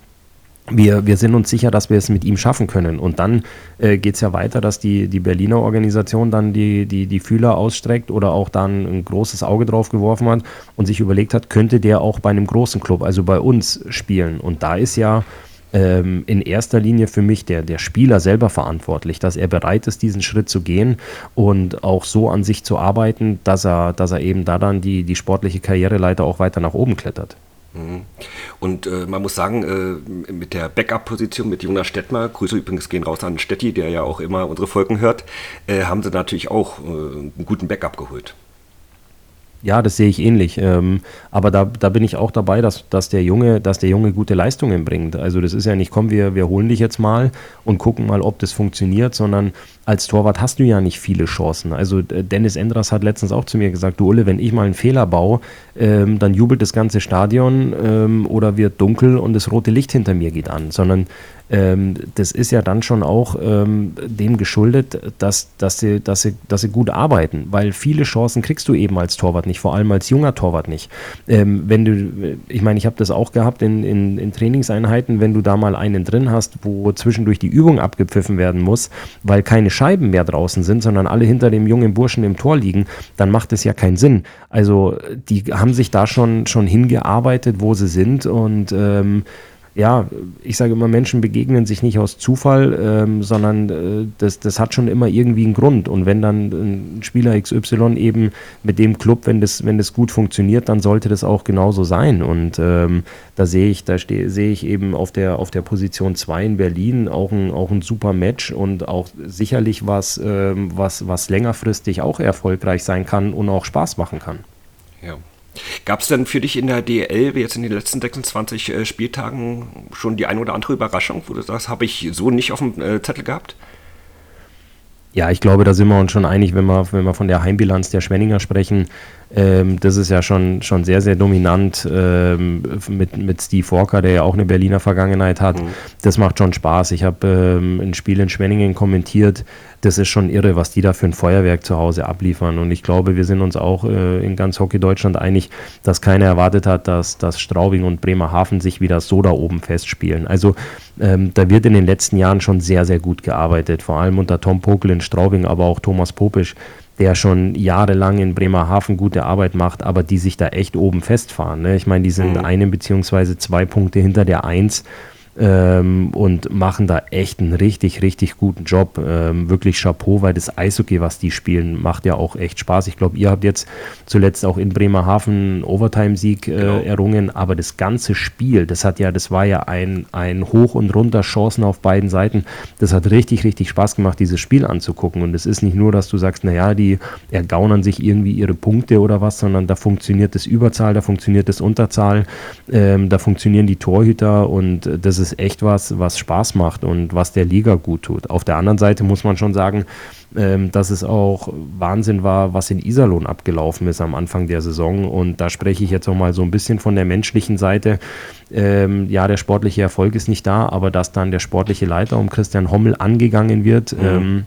wir, wir sind uns sicher, dass wir es mit ihm schaffen können. Und dann äh, geht es ja weiter, dass die, die Berliner Organisation dann die, die, die Fühler ausstreckt oder auch dann ein großes Auge drauf geworfen hat und sich überlegt hat, könnte der auch bei einem großen Club, also bei uns, spielen. Und da ist ja ähm, in erster Linie für mich der, der Spieler selber verantwortlich, dass er bereit ist, diesen Schritt zu gehen und auch so an sich zu arbeiten, dass er, dass er eben da dann die, die sportliche Karriereleiter auch weiter nach oben klettert. Mhm. Und äh, man muss sagen, äh, mit der Backup-Position mit Jonas Stettmer, Grüße übrigens gehen raus an Stetti, der ja auch immer unsere Folgen hört, äh, haben sie natürlich auch äh, einen guten Backup geholt. Ja, das sehe ich ähnlich. Ähm, aber da, da bin ich auch dabei, dass, dass, der Junge, dass der Junge gute Leistungen bringt. Also das ist ja nicht, komm, wir, wir holen dich jetzt mal und gucken mal, ob das funktioniert, sondern als Torwart hast du ja nicht viele Chancen. Also äh, Dennis Endras hat letztens auch zu mir gesagt, du Ulle, wenn ich mal einen Fehler baue, ähm, dann jubelt das ganze Stadion ähm, oder wird dunkel und das rote Licht hinter mir geht an. Sondern ähm, das ist ja dann schon auch ähm, dem geschuldet, dass, dass, sie, dass, sie, dass sie gut arbeiten, weil viele Chancen kriegst du eben als Torwart nicht, vor allem als junger Torwart nicht. Ähm, wenn du, ich meine, ich habe das auch gehabt in, in, in Trainingseinheiten, wenn du da mal einen drin hast, wo zwischendurch die Übung abgepfiffen werden muss, weil keine Scheiben mehr draußen sind, sondern alle hinter dem jungen Burschen im Tor liegen, dann macht es ja keinen Sinn. Also die haben sich da schon, schon hingearbeitet, wo sie sind und ähm, ja, ich sage immer, Menschen begegnen sich nicht aus Zufall, ähm, sondern äh, das, das hat schon immer irgendwie einen Grund. Und wenn dann ein Spieler XY eben mit dem Club, wenn das, wenn das gut funktioniert, dann sollte das auch genauso sein. Und ähm, da sehe ich, da sehe ich eben auf der, auf der Position 2 in Berlin auch ein, auch ein super Match und auch sicherlich was, ähm, was, was längerfristig auch erfolgreich sein kann und auch Spaß machen kann. Ja. Gab es denn für dich in der DL jetzt in den letzten 26 äh, Spieltagen schon die ein oder andere Überraschung, wo du sagst, habe ich so nicht auf dem äh, Zettel gehabt? Ja, ich glaube, da sind wir uns schon einig, wenn wir, wenn wir von der Heimbilanz der Schwenninger sprechen. Ähm, das ist ja schon, schon sehr, sehr dominant ähm, mit, mit Steve Walker, der ja auch eine Berliner Vergangenheit hat. Mhm. Das macht schon Spaß. Ich habe ähm, ein Spiel in Schwenningen kommentiert. Das ist schon irre, was die da für ein Feuerwerk zu Hause abliefern. Und ich glaube, wir sind uns auch äh, in ganz Hockey Deutschland einig, dass keiner erwartet hat, dass, dass Straubing und Bremerhaven sich wieder so da oben festspielen. Also ähm, da wird in den letzten Jahren schon sehr, sehr gut gearbeitet. Vor allem unter Tom Pokel in Straubing, aber auch Thomas Popisch der schon jahrelang in Bremerhaven gute Arbeit macht, aber die sich da echt oben festfahren. Ne? Ich meine, die sind mhm. eine beziehungsweise zwei Punkte hinter der Eins ähm, und machen da echt einen richtig, richtig guten Job. Ähm, wirklich Chapeau, weil das Eishockey, was die spielen, macht ja auch echt Spaß. Ich glaube, ihr habt jetzt zuletzt auch in Bremerhaven einen Overtime-Sieg äh, genau. errungen, aber das ganze Spiel, das hat ja, das war ja ein, ein Hoch und Runter Chancen auf beiden Seiten. Das hat richtig, richtig Spaß gemacht, dieses Spiel anzugucken. Und es ist nicht nur, dass du sagst, naja, die ergaunern sich irgendwie ihre Punkte oder was, sondern da funktioniert das Überzahl, da funktioniert das Unterzahl, ähm, da funktionieren die Torhüter und das ist ist echt was, was Spaß macht und was der Liga gut tut. Auf der anderen Seite muss man schon sagen, ähm, dass es auch Wahnsinn war, was in Iserlohn abgelaufen ist am Anfang der Saison. Und da spreche ich jetzt auch mal so ein bisschen von der menschlichen Seite. Ähm, ja, der sportliche Erfolg ist nicht da, aber dass dann der sportliche Leiter um Christian Hommel angegangen wird. Mhm. Ähm,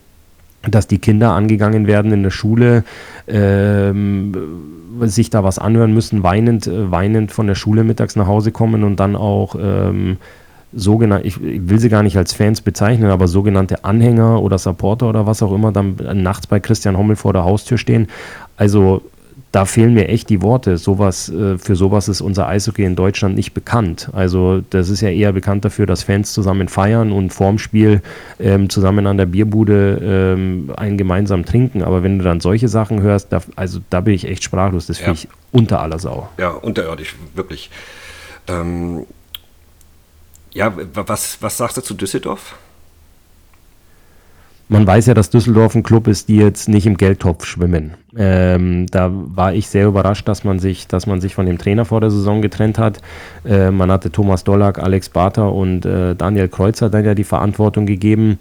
dass die Kinder angegangen werden in der Schule, ähm, sich da was anhören müssen, weinend, äh, weinend von der Schule mittags nach Hause kommen und dann auch ähm, sogenannte, ich, will sie gar nicht als Fans bezeichnen, aber sogenannte Anhänger oder Supporter oder was auch immer dann nachts bei Christian Hommel vor der Haustür stehen. Also da fehlen mir echt die Worte. Sowas, äh, für sowas ist unser Eishockey in Deutschland nicht bekannt. Also das ist ja eher bekannt dafür, dass Fans zusammen feiern und vorm Spiel ähm, zusammen an der Bierbude ähm, einen gemeinsam trinken. Aber wenn du dann solche Sachen hörst, da, also da bin ich echt sprachlos. Das finde ja. ich unter aller Sau. Ja, unterirdisch, wirklich. Ähm, ja, was, was sagst du zu Düsseldorf? Man weiß ja, dass Düsseldorf ein Club ist, die jetzt nicht im Geldtopf schwimmen. Ähm, da war ich sehr überrascht, dass man sich, dass man sich von dem Trainer vor der Saison getrennt hat. Äh, man hatte Thomas Dollack, Alex Barter und äh, Daniel Kreuzer dann ja die Verantwortung gegeben.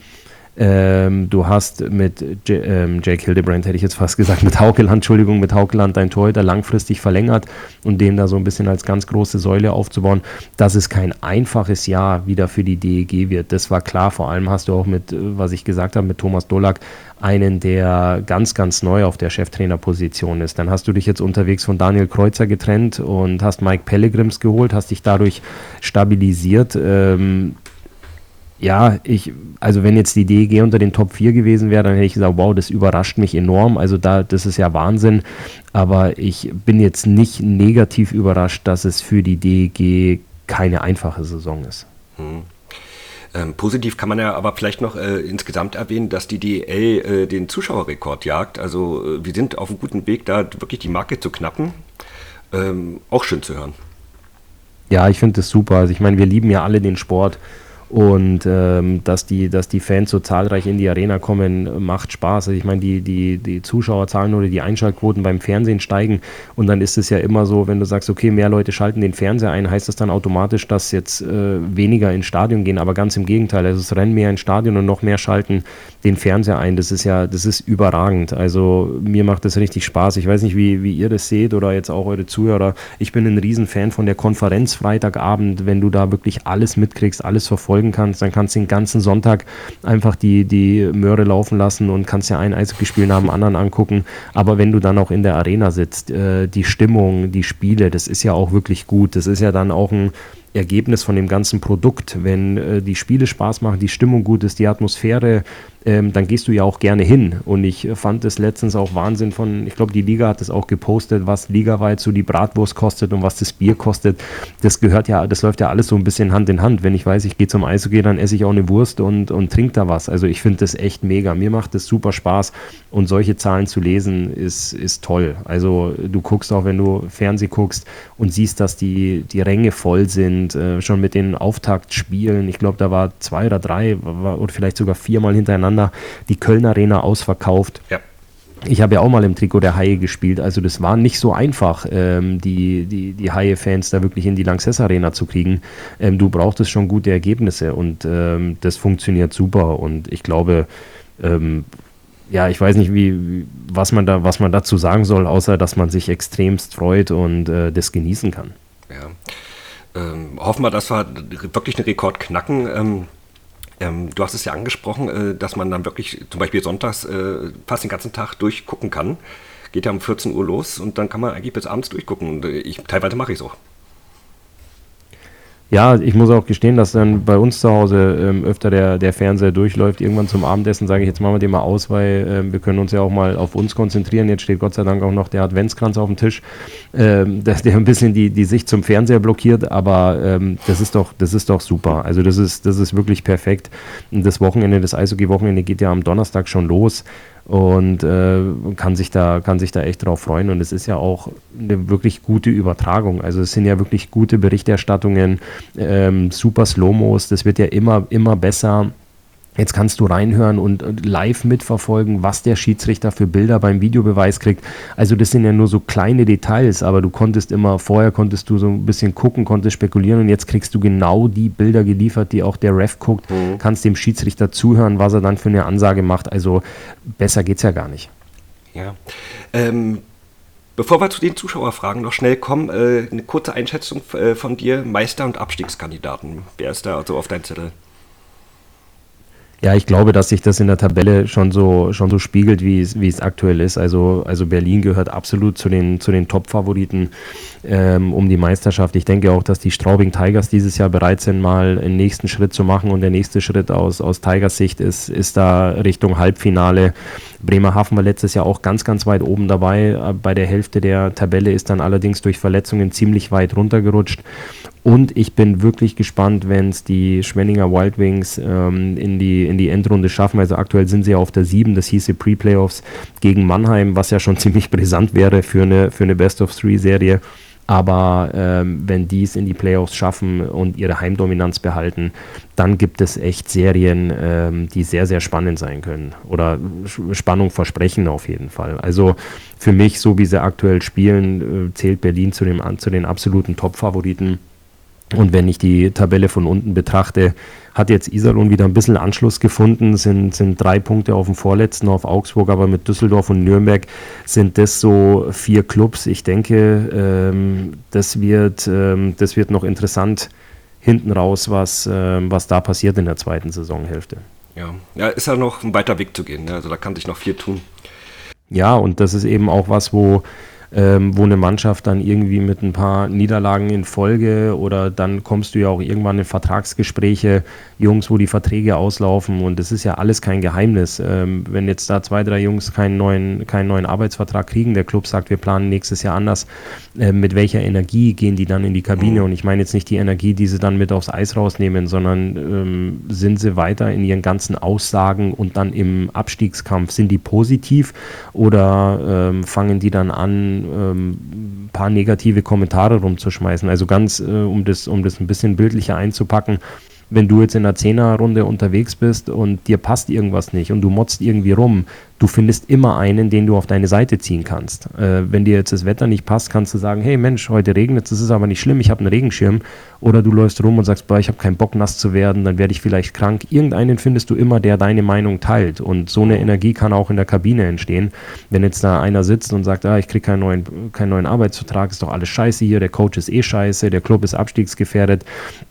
Ähm, du hast mit J ähm, Jake Hildebrand, hätte ich jetzt fast gesagt, mit Haukeland, Entschuldigung, mit Haukeland dein Torhüter langfristig verlängert und den da so ein bisschen als ganz große Säule aufzubauen. Dass es kein einfaches Jahr wieder für die DEG wird, das war klar. Vor allem hast du auch mit, äh, was ich gesagt habe, mit Thomas Dolak einen, der ganz, ganz neu auf der Cheftrainerposition ist. Dann hast du dich jetzt unterwegs von Daniel Kreuzer getrennt und hast Mike Pellegrims geholt, hast dich dadurch stabilisiert. Ähm, ja, ich, also wenn jetzt die DEG unter den Top 4 gewesen wäre, dann hätte ich gesagt, wow, das überrascht mich enorm. Also da, das ist ja Wahnsinn. Aber ich bin jetzt nicht negativ überrascht, dass es für die DEG keine einfache Saison ist. Hm. Ähm, positiv kann man ja aber vielleicht noch äh, insgesamt erwähnen, dass die DEL äh, den Zuschauerrekord jagt. Also äh, wir sind auf einem guten Weg, da wirklich die Marke zu knappen. Ähm, auch schön zu hören. Ja, ich finde das super. Also ich meine, wir lieben ja alle den Sport. Und ähm, dass, die, dass die Fans so zahlreich in die Arena kommen, macht Spaß. Also ich meine, die, die, die Zuschauerzahlen oder die Einschaltquoten beim Fernsehen steigen. Und dann ist es ja immer so, wenn du sagst, okay, mehr Leute schalten den Fernseher ein, heißt das dann automatisch, dass jetzt äh, weniger ins Stadion gehen. Aber ganz im Gegenteil. Also es rennen mehr ins Stadion und noch mehr schalten den Fernseher ein. Das ist ja, das ist überragend. Also mir macht das richtig Spaß. Ich weiß nicht, wie, wie ihr das seht oder jetzt auch eure Zuhörer. Ich bin ein Riesenfan von der Konferenz Freitagabend, wenn du da wirklich alles mitkriegst, alles verfolgst verfolgen kannst. Dann kannst du den ganzen Sonntag einfach die, die Möhre laufen lassen und kannst ja ein Eishockeyspiel nach dem anderen angucken. Aber wenn du dann auch in der Arena sitzt, äh, die Stimmung, die Spiele, das ist ja auch wirklich gut. Das ist ja dann auch ein Ergebnis von dem ganzen Produkt. Wenn äh, die Spiele Spaß machen, die Stimmung gut ist, die Atmosphäre ähm, dann gehst du ja auch gerne hin. Und ich fand es letztens auch Wahnsinn von, ich glaube, die Liga hat es auch gepostet, was ligaweit so die Bratwurst kostet und was das Bier kostet. Das gehört ja, das läuft ja alles so ein bisschen Hand in Hand. Wenn ich weiß, ich gehe zum Eishockey, dann esse ich auch eine Wurst und, und trinke da was. Also ich finde das echt mega. Mir macht das super Spaß und solche Zahlen zu lesen ist, ist toll. Also du guckst auch, wenn du Fernseh guckst und siehst, dass die, die Ränge voll sind, äh, schon mit den Auftaktspielen. Ich glaube, da war zwei oder drei war, oder vielleicht sogar viermal hintereinander die Kölner Arena ausverkauft. Ja. Ich habe ja auch mal im Trikot der Haie gespielt, also das war nicht so einfach, ähm, die, die, die Haie-Fans da wirklich in die Lanxess Arena zu kriegen. Ähm, du brauchtest schon gute Ergebnisse und ähm, das funktioniert super und ich glaube, ähm, ja, ich weiß nicht, wie, was, man da, was man dazu sagen soll, außer dass man sich extremst freut und äh, das genießen kann. Ja. Ähm, hoffen wir, dass wir wirklich einen Rekord knacken. Ähm, ähm, du hast es ja angesprochen, äh, dass man dann wirklich zum Beispiel sonntags äh, fast den ganzen Tag durchgucken kann. Geht ja um 14 Uhr los und dann kann man eigentlich bis abends durchgucken. Und äh, ich, teilweise mache ich es auch. Ja, ich muss auch gestehen, dass dann bei uns zu Hause ähm, öfter der, der Fernseher durchläuft. Irgendwann zum Abendessen sage ich, jetzt machen wir den mal aus, weil ähm, wir können uns ja auch mal auf uns konzentrieren. Jetzt steht Gott sei Dank auch noch der Adventskranz auf dem Tisch, ähm, (laughs) dass der ein bisschen die, die Sicht zum Fernseher blockiert, aber ähm, das ist doch, das ist doch super. Also das ist, das ist wirklich perfekt. Das Wochenende, das Eishockey-Wochenende geht ja am Donnerstag schon los und äh, kann, sich da, kann sich da echt drauf freuen. Und es ist ja auch eine wirklich gute Übertragung. Also es sind ja wirklich gute Berichterstattungen, ähm, super Slow-Mos, das wird ja immer, immer besser. Jetzt kannst du reinhören und live mitverfolgen, was der Schiedsrichter für Bilder beim Videobeweis kriegt. Also das sind ja nur so kleine Details, aber du konntest immer, vorher konntest du so ein bisschen gucken, konntest spekulieren und jetzt kriegst du genau die Bilder geliefert, die auch der Ref guckt, mhm. kannst dem Schiedsrichter zuhören, was er dann für eine Ansage macht. Also besser geht's ja gar nicht. Ja. Ähm, bevor wir zu den Zuschauerfragen noch schnell kommen, äh, eine kurze Einschätzung äh, von dir, Meister- und Abstiegskandidaten. Wer ist da also auf deinem Zettel? Ja, ich glaube, dass sich das in der Tabelle schon so, schon so spiegelt, wie es, wie es aktuell ist. Also, also Berlin gehört absolut zu den, zu den Top-Favoriten ähm, um die Meisterschaft. Ich denke auch, dass die Straubing Tigers dieses Jahr bereit sind, mal einen nächsten Schritt zu machen. Und der nächste Schritt aus, aus Tigers Sicht ist, ist da Richtung Halbfinale. Bremerhaven war letztes Jahr auch ganz, ganz weit oben dabei. Bei der Hälfte der Tabelle ist dann allerdings durch Verletzungen ziemlich weit runtergerutscht. Und ich bin wirklich gespannt, wenn es die Schwenninger Wild Wings ähm, in, die, in die Endrunde schaffen. Also aktuell sind sie ja auf der 7, das hieße Pre-Playoffs gegen Mannheim, was ja schon (laughs) ziemlich brisant wäre für eine, für eine Best-of-Three-Serie. Aber ähm, wenn die es in die Playoffs schaffen und ihre Heimdominanz behalten, dann gibt es echt Serien, ähm, die sehr, sehr spannend sein können oder Spannung versprechen auf jeden Fall. Also für mich, so wie sie aktuell spielen, äh, zählt Berlin zu, dem, zu den absoluten Top-Favoriten. Und wenn ich die Tabelle von unten betrachte, hat jetzt Iserlohn wieder ein bisschen Anschluss gefunden, sind, sind drei Punkte auf dem Vorletzten, auf Augsburg, aber mit Düsseldorf und Nürnberg sind das so vier Clubs. Ich denke, ähm, das, wird, ähm, das wird noch interessant hinten raus, was, ähm, was da passiert in der zweiten Saisonhälfte. Ja, ja ist ja noch ein weiter Weg zu gehen. Ne? Also da kann sich noch viel tun. Ja, und das ist eben auch was, wo ähm, wo eine Mannschaft dann irgendwie mit ein paar Niederlagen in Folge oder dann kommst du ja auch irgendwann in Vertragsgespräche, Jungs, wo die Verträge auslaufen und das ist ja alles kein Geheimnis. Ähm, wenn jetzt da zwei, drei Jungs keinen neuen, keinen neuen Arbeitsvertrag kriegen, der Club sagt, wir planen nächstes Jahr anders, äh, mit welcher Energie gehen die dann in die Kabine? Mhm. Und ich meine jetzt nicht die Energie, die sie dann mit aufs Eis rausnehmen, sondern ähm, sind sie weiter in ihren ganzen Aussagen und dann im Abstiegskampf, sind die positiv oder ähm, fangen die dann an, ähm, ein paar negative Kommentare rumzuschmeißen? Also ganz, äh, um, das, um das ein bisschen bildlicher einzupacken, wenn du jetzt in einer Zehnerrunde unterwegs bist und dir passt irgendwas nicht und du motzt irgendwie rum, du findest immer einen, den du auf deine Seite ziehen kannst. Äh, wenn dir jetzt das Wetter nicht passt, kannst du sagen, hey Mensch, heute regnet es, das ist aber nicht schlimm, ich habe einen Regenschirm. Oder du läufst rum und sagst, boah, ich habe keinen Bock nass zu werden, dann werde ich vielleicht krank. Irgendeinen findest du immer, der deine Meinung teilt. Und so eine Energie kann auch in der Kabine entstehen. Wenn jetzt da einer sitzt und sagt, ah, ich kriege keinen neuen, keinen neuen Arbeitsvertrag, ist doch alles scheiße hier, der Coach ist eh scheiße, der Club ist abstiegsgefährdet.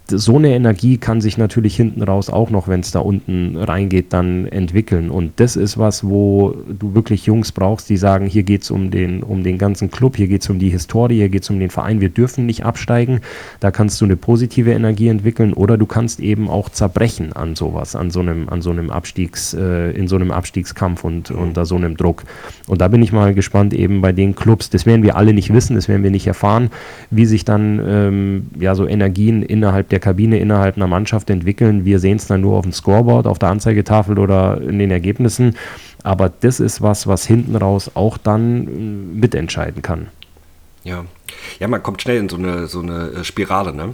So eine Energie kann sich natürlich hinten raus auch noch, wenn es da unten reingeht, dann entwickeln. Und das ist was, wo du wirklich Jungs brauchst, die sagen, hier geht es um den, um den ganzen Club, hier geht es um die Historie, hier geht es um den Verein, wir dürfen nicht absteigen. Da kannst du eine positive Energie entwickeln oder du kannst eben auch zerbrechen an sowas, an so einem, an so einem Abstiegs, äh, in so einem Abstiegskampf und unter so einem Druck. Und da bin ich mal gespannt, eben bei den Clubs, das werden wir alle nicht wissen, das werden wir nicht erfahren, wie sich dann ähm, ja so Energien innerhalb der Kabine, innerhalb einer Mannschaft entwickeln. Wir sehen es dann nur auf dem Scoreboard, auf der Anzeigetafel oder in den Ergebnissen. Aber das ist was, was hinten raus auch dann äh, mitentscheiden kann. Ja. Ja, man kommt schnell in so eine, so eine äh, Spirale, ne?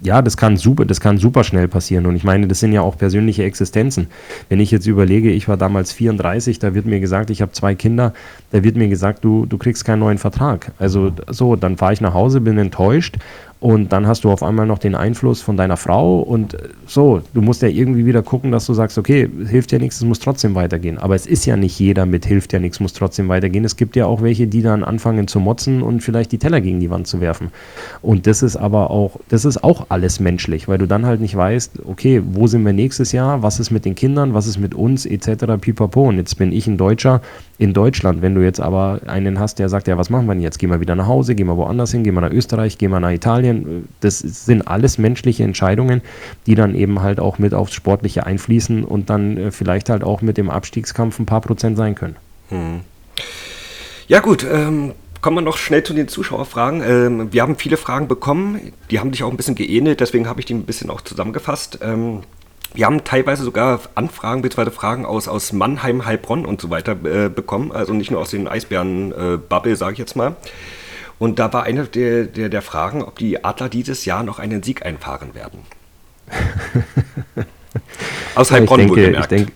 ja, das kann super, das kann super schnell passieren. Und ich meine, das sind ja auch persönliche Existenzen. Wenn ich jetzt überlege, ich war damals 34, da wird mir gesagt, ich habe zwei Kinder, da wird mir gesagt, du, du kriegst keinen neuen Vertrag. Also so, dann fahre ich nach Hause, bin enttäuscht und dann hast du auf einmal noch den Einfluss von deiner Frau und äh, so, du musst ja irgendwie wieder gucken, dass du sagst, okay, hilft ja nichts, es muss trotzdem weitergehen. Aber es ist ja nicht jeder mit hilft ja nichts, muss trotzdem weitergehen. Es gibt ja auch welche, die dann anfangen zu motzen und vielleicht die Teller gegen die Wand zu werfen. Und das ist aber auch, das ist auch alles menschlich, weil du dann halt nicht weißt, okay, wo sind wir nächstes Jahr, was ist mit den Kindern, was ist mit uns, etc. pipapo. Und jetzt bin ich ein Deutscher in Deutschland. Wenn du jetzt aber einen hast, der sagt, ja, was machen wir denn jetzt? Gehen wir wieder nach Hause, gehen wir woanders hin, gehen wir nach Österreich, gehen wir nach Italien. Das sind alles menschliche Entscheidungen, die dann eben halt auch mit aufs Sportliche einfließen und dann äh, vielleicht halt auch mit dem Abstiegskampf ein paar Prozent sein können. Hm. Ja gut, ähm, kommen wir noch schnell zu den Zuschauerfragen. Ähm, wir haben viele Fragen bekommen, die haben dich auch ein bisschen geähnelt, deswegen habe ich die ein bisschen auch zusammengefasst. Ähm, wir haben teilweise sogar Anfragen bzw. Fragen aus, aus Mannheim, Heilbronn und so weiter äh, bekommen. Also nicht nur aus den Eisbären-Bubble, äh, sage ich jetzt mal. Und da war eine der, der, der Fragen, ob die Adler dieses Jahr noch einen Sieg einfahren werden. (laughs) aus Heilbronn denke, wohlgemerkt. Denke,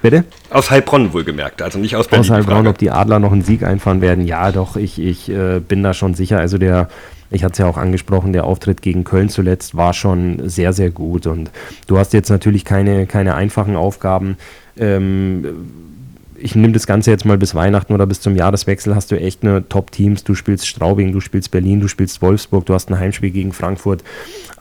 bitte? Aus Heilbronn wohlgemerkt, also nicht aus Berlin. Aus Heilbronn, ob die Adler noch einen Sieg einfahren werden. Ja, doch, ich, ich äh, bin da schon sicher. Also der ich hatte es ja auch angesprochen, der Auftritt gegen Köln zuletzt war schon sehr, sehr gut. Und du hast jetzt natürlich keine, keine einfachen Aufgaben. Ähm, ich nehme das Ganze jetzt mal bis Weihnachten oder bis zum Jahreswechsel, hast du echt eine Top-Teams. Du spielst Straubing, du spielst Berlin, du spielst Wolfsburg, du hast ein Heimspiel gegen Frankfurt.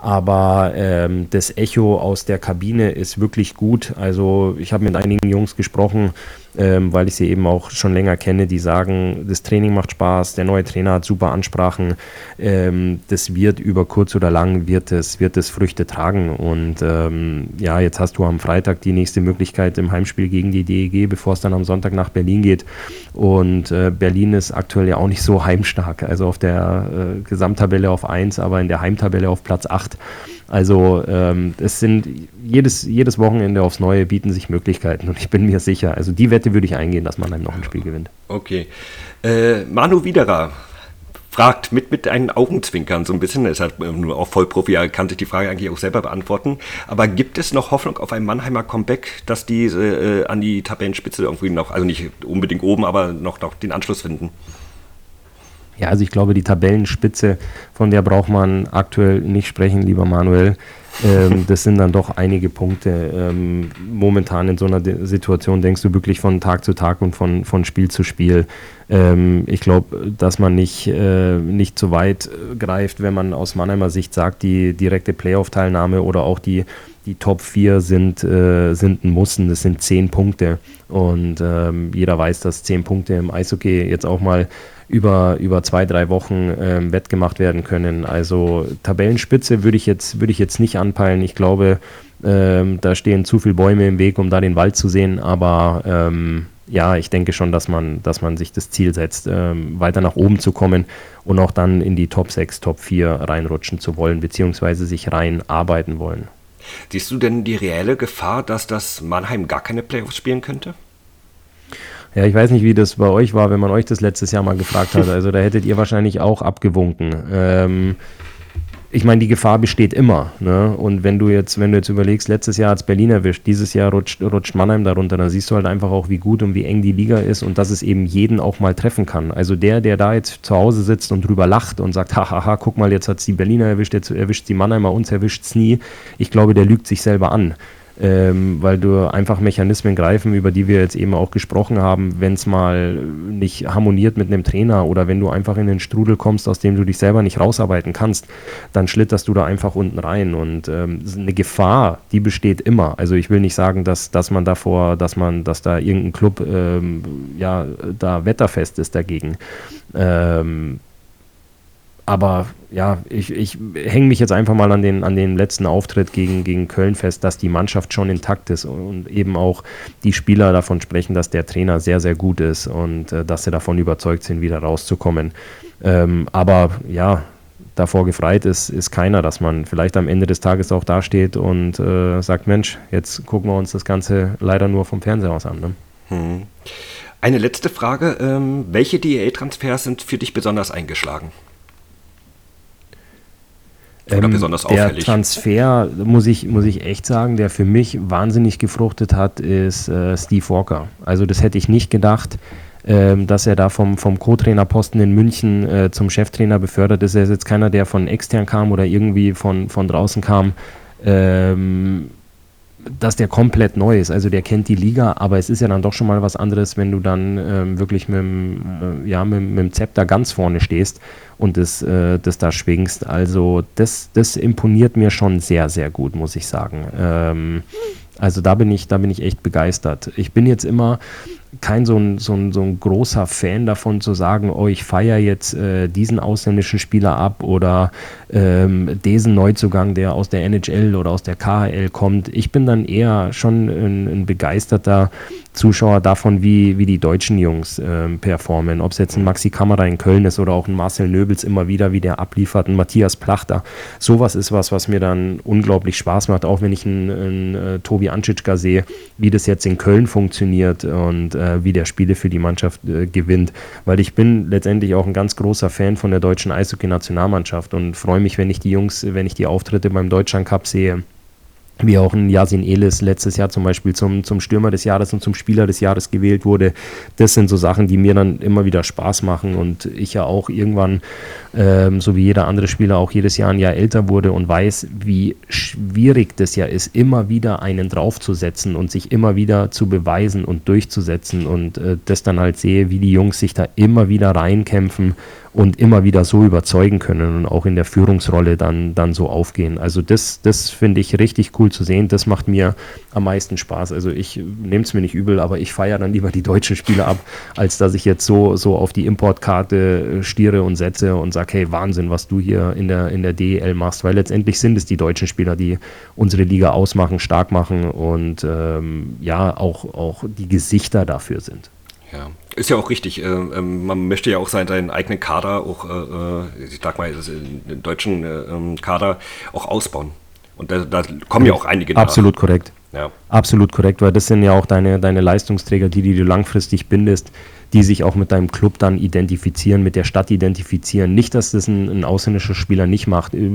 Aber ähm, das Echo aus der Kabine ist wirklich gut. Also ich habe mit einigen Jungs gesprochen, ähm, weil ich sie eben auch schon länger kenne, die sagen, das Training macht Spaß, der neue Trainer hat super Ansprachen, ähm, das wird über kurz oder lang, wird es, wird es Früchte tragen. Und ähm, ja, jetzt hast du am Freitag die nächste Möglichkeit im Heimspiel gegen die DEG, bevor es dann am Sonntag nach Berlin geht. Und äh, Berlin ist aktuell ja auch nicht so (laughs) heimstark, also auf der äh, Gesamttabelle auf 1, aber in der Heimtabelle auf Platz 8 also ähm, es sind jedes, jedes Wochenende aufs Neue bieten sich Möglichkeiten und ich bin mir sicher, also die Wette würde ich eingehen, dass man einem noch ein Spiel gewinnt. Okay. Äh, Manu Widerer fragt mit, mit einen Augenzwinkern so ein bisschen, ist halt nur auch Vollprofi, er kann sich die Frage eigentlich auch selber beantworten. Aber gibt es noch Hoffnung auf ein Mannheimer Comeback, dass die äh, an die Tabellenspitze irgendwie noch, also nicht unbedingt oben, aber noch, noch den Anschluss finden? Ja, also ich glaube, die Tabellenspitze, von der braucht man aktuell nicht sprechen, lieber Manuel. ähm, (laughs) das sind dann doch einige Punkte. Ähm, momentan in so einer Situation denkst du wirklich von Tag zu Tag und von, von Spiel zu Spiel. Ähm, ich glaube, dass man nicht, äh, nicht zu weit äh, greift, wenn man aus Mannheimer Sicht sagt, die direkte Playoff-Teilnahme oder auch die, die Top 4 sind, äh, sind ein Mussen, das sind 10 Punkte. Und ähm, jeder weiß, dass 10 Punkte im Eishockey jetzt auch mal über, über zwei, drei Wochen ähm, wettgemacht werden können. Also Tabellenspitze würde ich jetzt, würde ich jetzt nicht anpeilen. Ich glaube, ähm, da stehen zu viele Bäume im Weg, um da den Wald zu sehen. Aber ähm, ja, ich denke schon, dass man, dass man sich das Ziel setzt, ähm, weiter nach oben zu kommen und auch dann in die Top 6, Top 4 reinrutschen zu wollen, beziehungsweise sich reinarbeiten wollen. Siehst du denn die reelle Gefahr, dass das Mannheim gar keine Playoffs spielen könnte? Ja, ich weiß nicht, wie das bei euch war, wenn man euch das letztes Jahr mal gefragt hat. (laughs) Also da hättet ihr wahrscheinlich auch abgewunken. Ähm, ich meine, die Gefahr besteht immer. Ne? Und wenn du jetzt, wenn du jetzt überlegst, letztes Jahr hat es Berlin erwischt, dieses Jahr rutscht, rutscht Mannheim darunter, dann siehst du halt einfach auch, wie gut und wie eng die Liga ist und dass es eben jeden auch mal treffen kann. Also der, der da jetzt zu Hause sitzt und drüber lacht und sagt, (laughs) hahaha, guck mal, jetzt hat es die Berliner erwischt, jetzt erwischt die Mannheimer, uns erwischt es nie. Ich glaube, der lügt sich selber an ähm, weil du einfach Mechanismen greifen, über die wir jetzt eben auch gesprochen haben, wenn es mal nicht harmoniert mit einem Trainer oder wenn du einfach in den Strudel kommst, aus dem du dich selber nicht rausarbeiten kannst, dann schlitterst du da einfach unten rein und ähm, eine Gefahr, die besteht immer. Also ich will nicht sagen, dass, dass man davor, dass man, dass da irgendein Club ähm, ja da wetterfest ist dagegen. Ähm, aber ja, ich, ich hänge mich jetzt einfach mal an den, an den letzten Auftritt gegen, gegen Köln fest, dass die Mannschaft schon intakt ist und eben auch die Spieler davon sprechen, dass der Trainer sehr, sehr gut ist und äh, dass sie davon überzeugt sind, wieder rauszukommen. Ähm, aber ja, davor gefreit ist, ist keiner, dass man vielleicht am Ende des Tages auch dasteht und äh, sagt, Mensch, jetzt gucken wir uns das Ganze leider nur vom Fernseher aus an. Ne? Hm. Eine letzte Frage. Ähm, welche DEA-Transfers sind für dich besonders eingeschlagen? Oder ähm, besonders auffällig? Der Transfer, muss ich, muss ich echt sagen, der für mich wahnsinnig gefruchtet hat, ist äh, Steve Walker. Also das hätte ich nicht gedacht, ähm, dass er da vom, vom Co-Trainerposten in München äh, zum Cheftrainer befördert ist. Er ist jetzt keiner, der von extern kam oder irgendwie von, von draußen kam. Ähm, dass der komplett neu ist. Also der kennt die Liga, aber es ist ja dann doch schon mal was anderes, wenn du dann ähm, wirklich mit dem, äh, ja, mit, mit, dem Zepter ganz vorne stehst und das, äh, das da schwingst. Also das, das imponiert mir schon sehr, sehr gut, muss ich sagen. Ähm, also da bin ich, da bin ich echt begeistert. Ich bin jetzt immer kein so ein, so, ein, so ein großer Fan davon zu sagen, oh, ich feiere jetzt äh, diesen ausländischen Spieler ab oder ähm, diesen Neuzugang, der aus der NHL oder aus der KHL kommt. Ich bin dann eher schon ein, ein begeisterter Zuschauer davon, wie, wie die deutschen Jungs ähm, performen. Ob es jetzt ein Maxi Kamera in Köln ist oder auch ein Marcel Nöbels immer wieder, wie der abliefert, ein Matthias Plachter. Sowas ist was, was mir dann unglaublich Spaß macht, auch wenn ich einen, einen äh, Tobi Anschitschka sehe, wie das jetzt in Köln funktioniert und äh, wie der Spiele für die Mannschaft äh, gewinnt. Weil ich bin letztendlich auch ein ganz großer Fan von der deutschen Eishockey-Nationalmannschaft und freue mich, wenn ich die Jungs, wenn ich die Auftritte beim Deutschland Cup sehe wie auch ein Yasin Elis letztes Jahr zum Beispiel zum, zum Stürmer des Jahres und zum Spieler des Jahres gewählt wurde. Das sind so Sachen, die mir dann immer wieder Spaß machen und ich ja auch irgendwann, ähm, so wie jeder andere Spieler, auch jedes Jahr ein Jahr älter wurde und weiß, wie schwierig das ja ist, immer wieder einen draufzusetzen und sich immer wieder zu beweisen und durchzusetzen und äh, das dann halt sehe, wie die Jungs sich da immer wieder reinkämpfen und immer wieder so überzeugen können und auch in der Führungsrolle dann, dann so aufgehen. Also das, das finde ich richtig cool zu sehen. Das macht mir am meisten Spaß. Also ich nehme es mir nicht übel, aber ich feiere dann lieber die deutschen Spieler ab, als dass ich jetzt so, so auf die Importkarte äh, stiere und setze und sage, hey, Wahnsinn, was du hier in der, in der DEL machst. Weil letztendlich sind es die deutschen Spieler, die unsere Liga ausmachen, stark machen und ähm, ja, auch, auch die Gesichter dafür sind. Ja, ist ja auch richtig. Äh, ähm, man möchte ja auch seinen, eigenen Kader, auch, äh, äh ich sag mal, den deutschen ähm, Kader auch ausbauen. Und da, da kommen ja auch einige nach. Absolut korrekt. Ja. Absolut korrekt, weil das sind ja auch deine, deine Leistungsträger, die, die du langfristig bindest, die sich auch mit deinem Club dann identifizieren, mit der Stadt identifizieren. Nicht, dass das ein, ein ausländischer Spieler nicht macht, äh,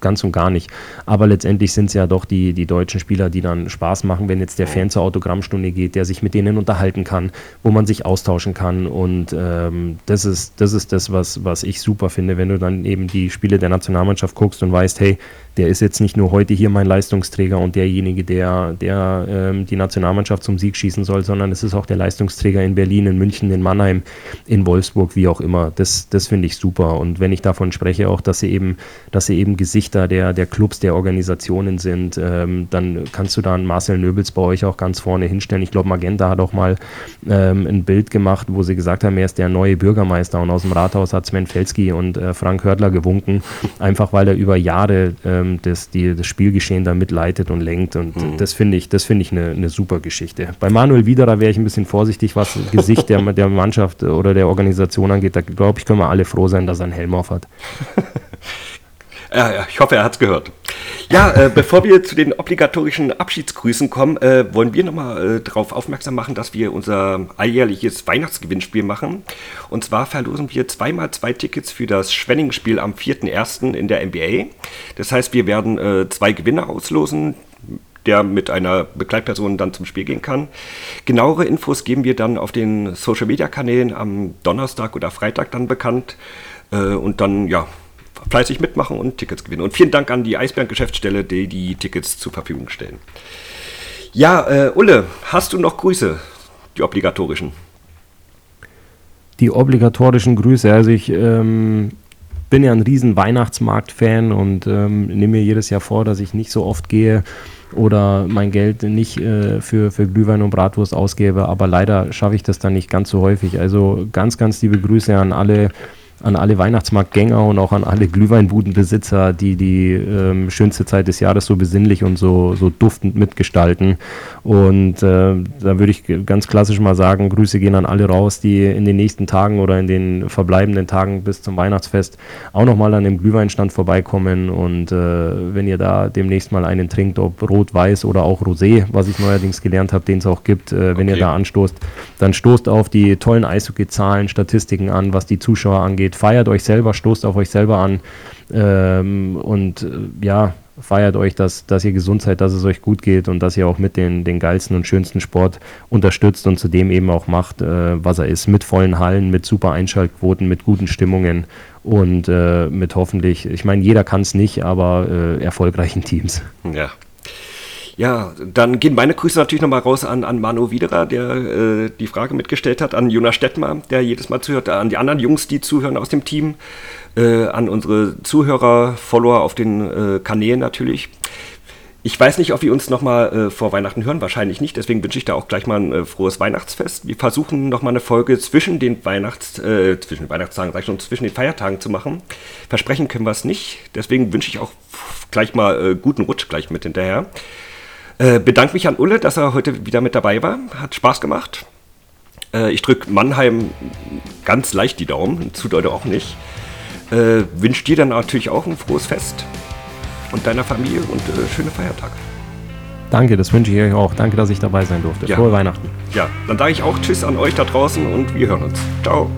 ganz und gar nicht. Aber letztendlich sind es ja doch die, die deutschen Spieler, die dann Spaß machen, wenn jetzt der Fan zur Autogrammstunde geht, der sich mit denen unterhalten kann, wo man sich austauschen kann. Und ähm, das, ist, das ist das, was, was ich super finde, wenn du dann eben die Spiele der Nationalmannschaft guckst und weißt, hey, der ist jetzt nicht nur heute hier mein Leistungsträger und derjenige, der, der ähm, die Nationalmannschaft zum Sieg schießen soll, sondern es ist auch der Leistungsträger in Berlin, in München, in Mannheim, in Wolfsburg, wie auch immer. Das, das finde ich super. Und wenn ich davon spreche, auch, dass sie eben, dass sie eben Gesichter der, der Clubs, der Organisationen sind, ähm, dann kannst du da einen Marcel Nöbels bei euch auch ganz vorne hinstellen. Ich glaube, Magenta hat auch mal ähm, ein Bild gemacht, wo sie gesagt haben, er ist der neue Bürgermeister und aus dem Rathaus hat Sven Felski und äh, Frank Hördler gewunken, einfach weil er über Jahre ähm, ähm, das, die, das Spielgeschehen da mitleitet und lenkt. Und mhm. das finde ich, das finde ich eine, eine super Geschichte. Bei Manuel Widerer wäre ich ein bisschen vorsichtig, was (laughs) Gesicht der, der Mannschaft oder der Organisation angeht. Da glaube ich, können wir alle froh sein, dass er einen Helm auf hat. (laughs) Ja, ich hoffe, er hat es gehört. Ja, äh, bevor wir zu den obligatorischen Abschiedsgrüßen kommen, äh, wollen wir nochmal äh, darauf aufmerksam machen, dass wir unser alljährliches Weihnachtsgewinnspiel machen. Und zwar verlosen wir zweimal zwei Tickets für das Schwenning-Spiel am 4.1. in der NBA. Das heißt, wir werden äh, zwei Gewinner auslosen, der mit einer Begleitperson dann zum Spiel gehen kann. Genauere Infos geben wir dann auf den Social-Media-Kanälen am Donnerstag oder Freitag dann bekannt. Äh, und dann, ja, fleißig mitmachen und Tickets gewinnen. Und vielen Dank an die Eisbären-Geschäftsstelle, die die Tickets zur Verfügung stellen. Ja, äh, Ulle, hast du noch Grüße, die obligatorischen? Die obligatorischen Grüße, also ich ähm, bin ja ein riesen Weihnachtsmarkt-Fan und ähm, nehme mir jedes Jahr vor, dass ich nicht so oft gehe oder mein Geld nicht äh, für, für Glühwein und Bratwurst ausgebe, aber leider schaffe ich das dann nicht ganz so häufig. Also ganz, ganz liebe Grüße an alle an alle Weihnachtsmarktgänger und auch an alle Glühweinbudenbesitzer, die die ähm, schönste Zeit des Jahres so besinnlich und so, so duftend mitgestalten. Und äh, da würde ich ganz klassisch mal sagen, Grüße gehen an alle raus, die in den nächsten Tagen oder in den verbleibenden Tagen bis zum Weihnachtsfest auch nochmal an dem Glühweinstand vorbeikommen. Und äh, wenn ihr da demnächst mal einen trinkt, ob rot, weiß oder auch rosé, was ich neuerdings gelernt habe, den es auch gibt, äh, wenn okay. ihr da anstoßt, dann stoßt auf die tollen Eishockey-Zahlen, Statistiken an, was die Zuschauer angeht geht. Feiert euch selber, stoßt auf euch selber an ähm, und äh, ja, feiert euch, dass, dass ihr gesund seid, dass es euch gut geht und dass ihr auch mit den, den geilsten und schönsten Sport unterstützt und zudem eben auch macht, äh, was er ist. Mit vollen Hallen, mit super Einschaltquoten, mit guten Stimmungen und äh, mit hoffentlich, ich meine, jeder kann es nicht, aber äh, erfolgreichen Teams. Ja, ja, dann gehen meine Grüße natürlich nochmal raus an, an Manu Widerer, der äh, die Frage mitgestellt hat, an Jonas Stettmer, der jedes Mal zuhört, an die anderen Jungs, die zuhören aus dem Team, äh, an unsere Zuhörer, Follower auf den äh, Kanälen natürlich. Ich weiß nicht, ob wir uns nochmal äh, vor Weihnachten hören, wahrscheinlich nicht, deswegen wünsche ich da auch gleich mal ein äh, frohes Weihnachtsfest. Wir versuchen nochmal eine Folge zwischen den Weihnachts, äh, zwischen den Weihnachtstagen, sag ich schon, zwischen den Feiertagen zu machen. Versprechen können wir es nicht, deswegen wünsche ich auch gleich mal äh, guten Rutsch gleich mit hinterher. Äh, bedanke mich an Ulle, dass er heute wieder mit dabei war. Hat Spaß gemacht. Äh, ich drücke Mannheim ganz leicht die Daumen, zu Leute auch nicht. Äh, Wünsche dir dann natürlich auch ein frohes Fest und deiner Familie und äh, schöne Feiertage. Danke, das wünsche ich euch auch. Danke, dass ich dabei sein durfte. Ja. Frohe Weihnachten. Ja, dann sage ich auch Tschüss an euch da draußen und wir hören uns. Ciao.